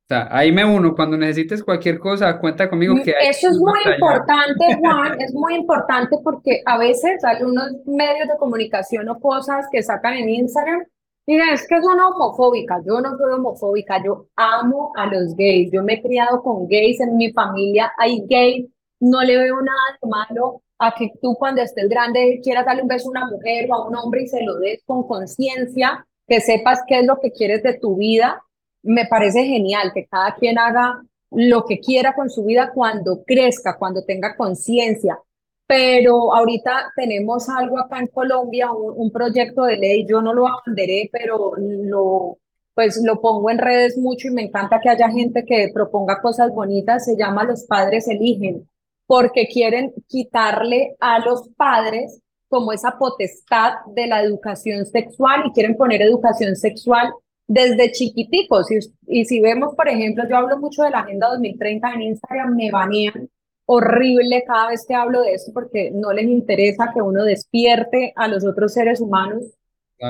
o sea, ahí me uno, cuando necesites cualquier cosa, cuenta conmigo que Eso es muy importante, Juan, es muy importante porque a veces hay unos medios de comunicación o cosas que sacan en Instagram Mira, es que son homofóbicas. Yo no soy homofóbica. Yo amo a los gays. Yo me he criado con gays en mi familia. Hay gays. No le veo nada de malo a que tú cuando estés grande quieras darle un beso a una mujer o a un hombre y se lo des con conciencia, que sepas qué es lo que quieres de tu vida. Me parece genial que cada quien haga lo que quiera con su vida cuando crezca, cuando tenga conciencia pero ahorita tenemos algo acá en Colombia, un, proyecto de ley, yo no lo abanderé, pero lo, pues lo pongo en redes mucho y me encanta que haya gente que proponga cosas bonitas, se llama Los Padres Eligen, porque quieren quitarle a los padres como esa potestad de la educación sexual y quieren poner educación sexual desde chiquiticos. Y, y si vemos, por ejemplo, yo hablo mucho de la Agenda 2030 en Instagram, me banean horrible cada vez que hablo de esto porque no les interesa que uno despierte a los otros seres humanos.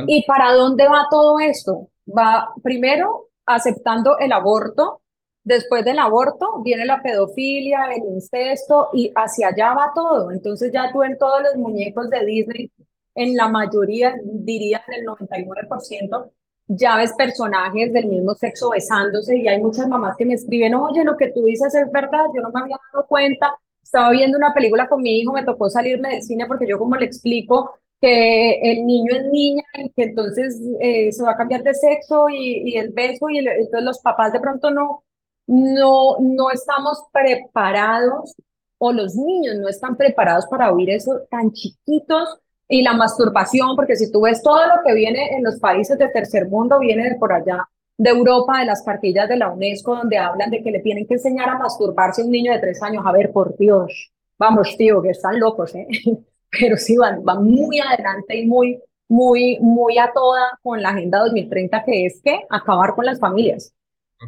¿Y para dónde va todo esto? Va primero aceptando el aborto, después del aborto viene la pedofilia, el incesto y hacia allá va todo. Entonces ya tú en todos los muñecos de Disney, en la mayoría, diría en el 99%, ya ves personajes del mismo sexo besándose y hay muchas mamás que me escriben, oye, lo que tú dices es verdad, yo no me había dado cuenta, estaba viendo una película con mi hijo, me tocó salirme del cine porque yo como le explico que el niño es niña y que entonces eh, se va a cambiar de sexo y, y el beso y entonces los papás de pronto no, no, no estamos preparados o los niños no están preparados para oír eso tan chiquitos y la masturbación, porque si tú ves todo lo que viene en los países de tercer mundo, viene de por allá, de Europa, de las cartillas de la UNESCO, donde hablan de que le tienen que enseñar a masturbarse a un niño de tres años. A ver, por Dios, vamos, tío, que están locos, ¿eh? Pero sí van, van muy adelante y muy, muy, muy a toda con la Agenda 2030, que es que acabar con las familias,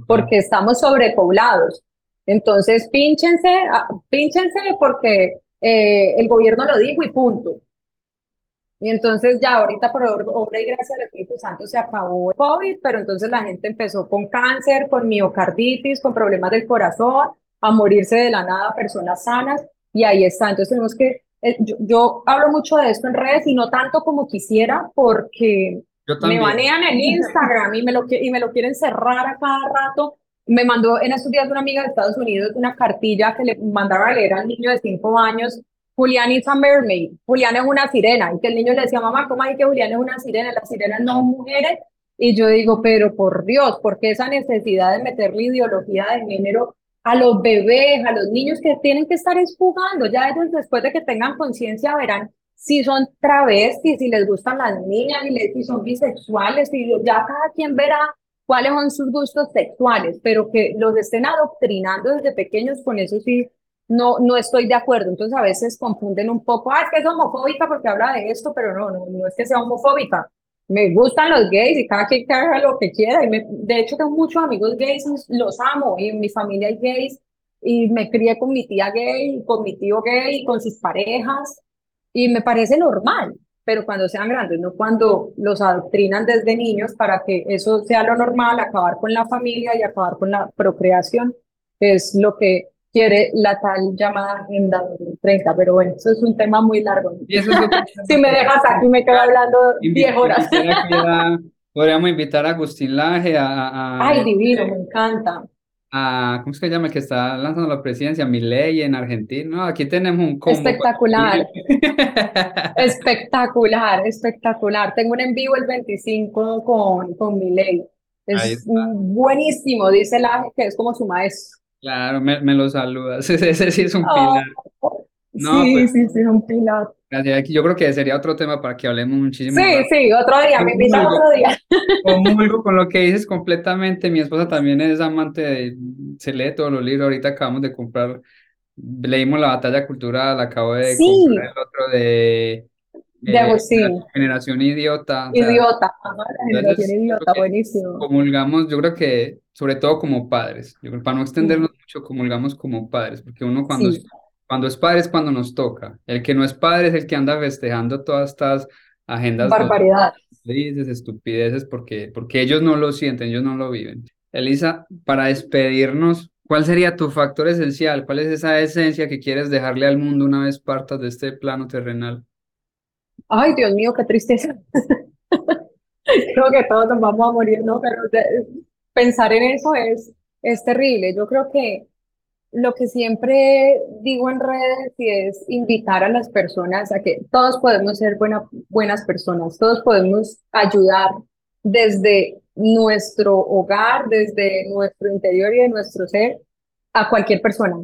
porque estamos sobrepoblados. Entonces, pínchense, ah, pínchense porque eh, el gobierno lo dijo y punto. Y entonces ya ahorita por obra y gracia del Espíritu Santo se acabó el COVID, pero entonces la gente empezó con cáncer, con miocarditis, con problemas del corazón, a morirse de la nada personas sanas y ahí está. Entonces tenemos que, eh, yo, hablo mucho de esto en redes y no tanto como quisiera porque me banean en Instagram y me, lo, y me lo quieren cerrar a cada rato. Me mandó en estos días una amiga de Estados Unidos una cartilla que le mandaba a leer al niño de cinco años Julián is a mermaid, Julián es una sirena, y que el niño le decía, mamá, ¿cómo hay que Julián es una sirena? Las sirenas no son mujeres, y yo digo, pero por Dios, ¿por qué esa necesidad de meterle ideología de género a los bebés, a los niños que tienen que estar jugando? Ya ellos después de que tengan conciencia verán si son travestis, si les gustan las niñas, si son bisexuales, y ya cada quien verá cuáles son sus gustos sexuales, pero que los estén adoctrinando desde pequeños con eso sí no, no estoy de acuerdo. Entonces a veces confunden un poco, ah, es que es homofóbica porque habla de esto, pero no, no, no es que sea homofóbica. Me gustan los gays y cada quien haga lo que quiera. Y me, de hecho tengo muchos amigos gays, los amo y en mi familia hay gays y me crié con mi tía gay, con mi tío gay, con sus parejas y me parece normal, pero cuando sean grandes, no cuando los adoctrinan desde niños para que eso sea lo normal, acabar con la familia y acabar con la procreación, es lo que quiere la tal llamada Agenda 2030, pero bueno, eso es un tema muy largo. si me dejas aquí me quedo hablando 10 horas. Podríamos invitar a Agustín Laje a, Ay, divino, me encanta. A, ¿cómo es que se llama? Que está lanzando la presidencia, Milei en Argentina. No, aquí tenemos un combo. Espectacular. espectacular, espectacular. Tengo un en vivo el 25 con, con Milei. Es buenísimo, dice Laje, que es como su maestro. Claro, me, me lo saludas. Ese, sí es un pilar. No, sí, pues, sí, sí, es un pilar. Gracias. Yo creo que sería otro tema para que hablemos muchísimo. Sí, sí, otro día, me invitan otro día. Comulgo con lo que dices completamente. Mi esposa también es amante de, se lee todos los libros. Ahorita acabamos de comprar, leímos La Batalla Cultural, acabo de comprar el otro de de Agustín. generación idiota. Idiota, la generación idiota, buenísimo. Comulgamos, yo creo que, sobre todo como padres, yo creo, para no extendernos mucho, comulgamos como padres, porque uno cuando, cuando es padre es cuando nos toca. El que no es padre es el que anda festejando todas estas agendas. Barbaridad. Dices, estupideces, porque, porque ellos no lo sienten, ellos no lo viven. Elisa, para despedirnos, ¿cuál sería tu factor esencial? ¿Cuál es esa esencia que quieres dejarle al mundo una vez partas de este plano terrenal? Ay, Dios mío, qué tristeza. creo que todos nos vamos a morir, ¿no? Pero pensar en eso es, es terrible. Yo creo que lo que siempre digo en redes es invitar a las personas a que todos podemos ser buenas personas, todos podemos ayudar desde nuestro hogar, desde nuestro interior y de nuestro ser a cualquier persona.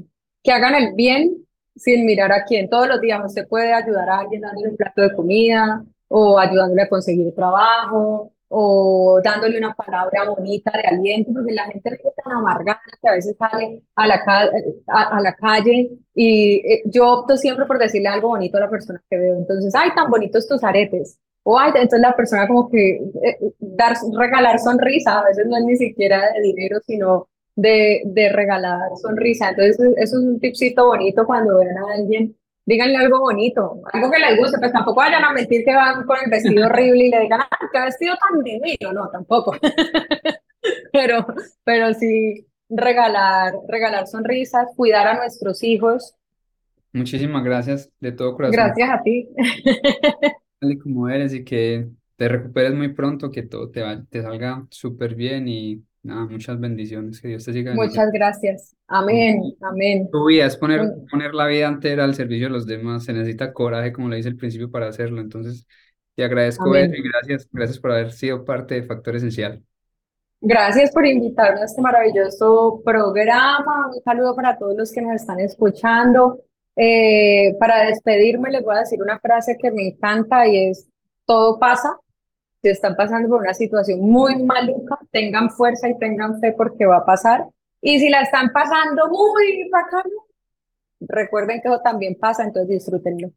Que hagan el bien sin mirar a quién. Todos los días usted puede ayudar a alguien dándole un plato de comida o ayudándole a conseguir trabajo o dándole una palabra bonita de aliento, porque la gente es tan amargada que a veces sale a la, a, la calle y eh, yo opto siempre por decirle algo bonito a la persona que veo. Entonces, ay, tan bonitos tus aretes. O ay, entonces la persona como que eh, dar, regalar sonrisa, a veces no es ni siquiera de dinero, sino de, de regalar sonrisa. Entonces, eso es un tipcito bonito cuando vean a alguien. Díganle algo bonito, algo que les guste, pues tampoco vayan a mentir que van con el vestido horrible y le digan, ah, qué vestido tan divino, no, tampoco. pero, pero sí regalar, regalar sonrisas, cuidar a nuestros hijos. Muchísimas gracias de todo corazón. Gracias a ti. Dale como eres y que te recuperes muy pronto, que todo te, te salga súper bien y Nada, muchas bendiciones, que Dios te siga. Muchas gracias. Amén, amén. Tu vida es poner, poner la vida entera al servicio de los demás. Se necesita coraje, como le dice el principio, para hacerlo. Entonces, te agradezco eso y gracias, gracias por haber sido parte de Factor Esencial. Gracias por invitarme a este maravilloso programa. Un saludo para todos los que nos están escuchando. Eh, para despedirme, les voy a decir una frase que me encanta y es, todo pasa, si están pasando por una situación muy maluca, tengan fuerza y tengan fe porque va a pasar. Y si la están pasando muy bacano, recuerden que eso también pasa, entonces disfrútenlo.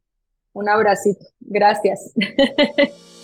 Un abracito. Gracias.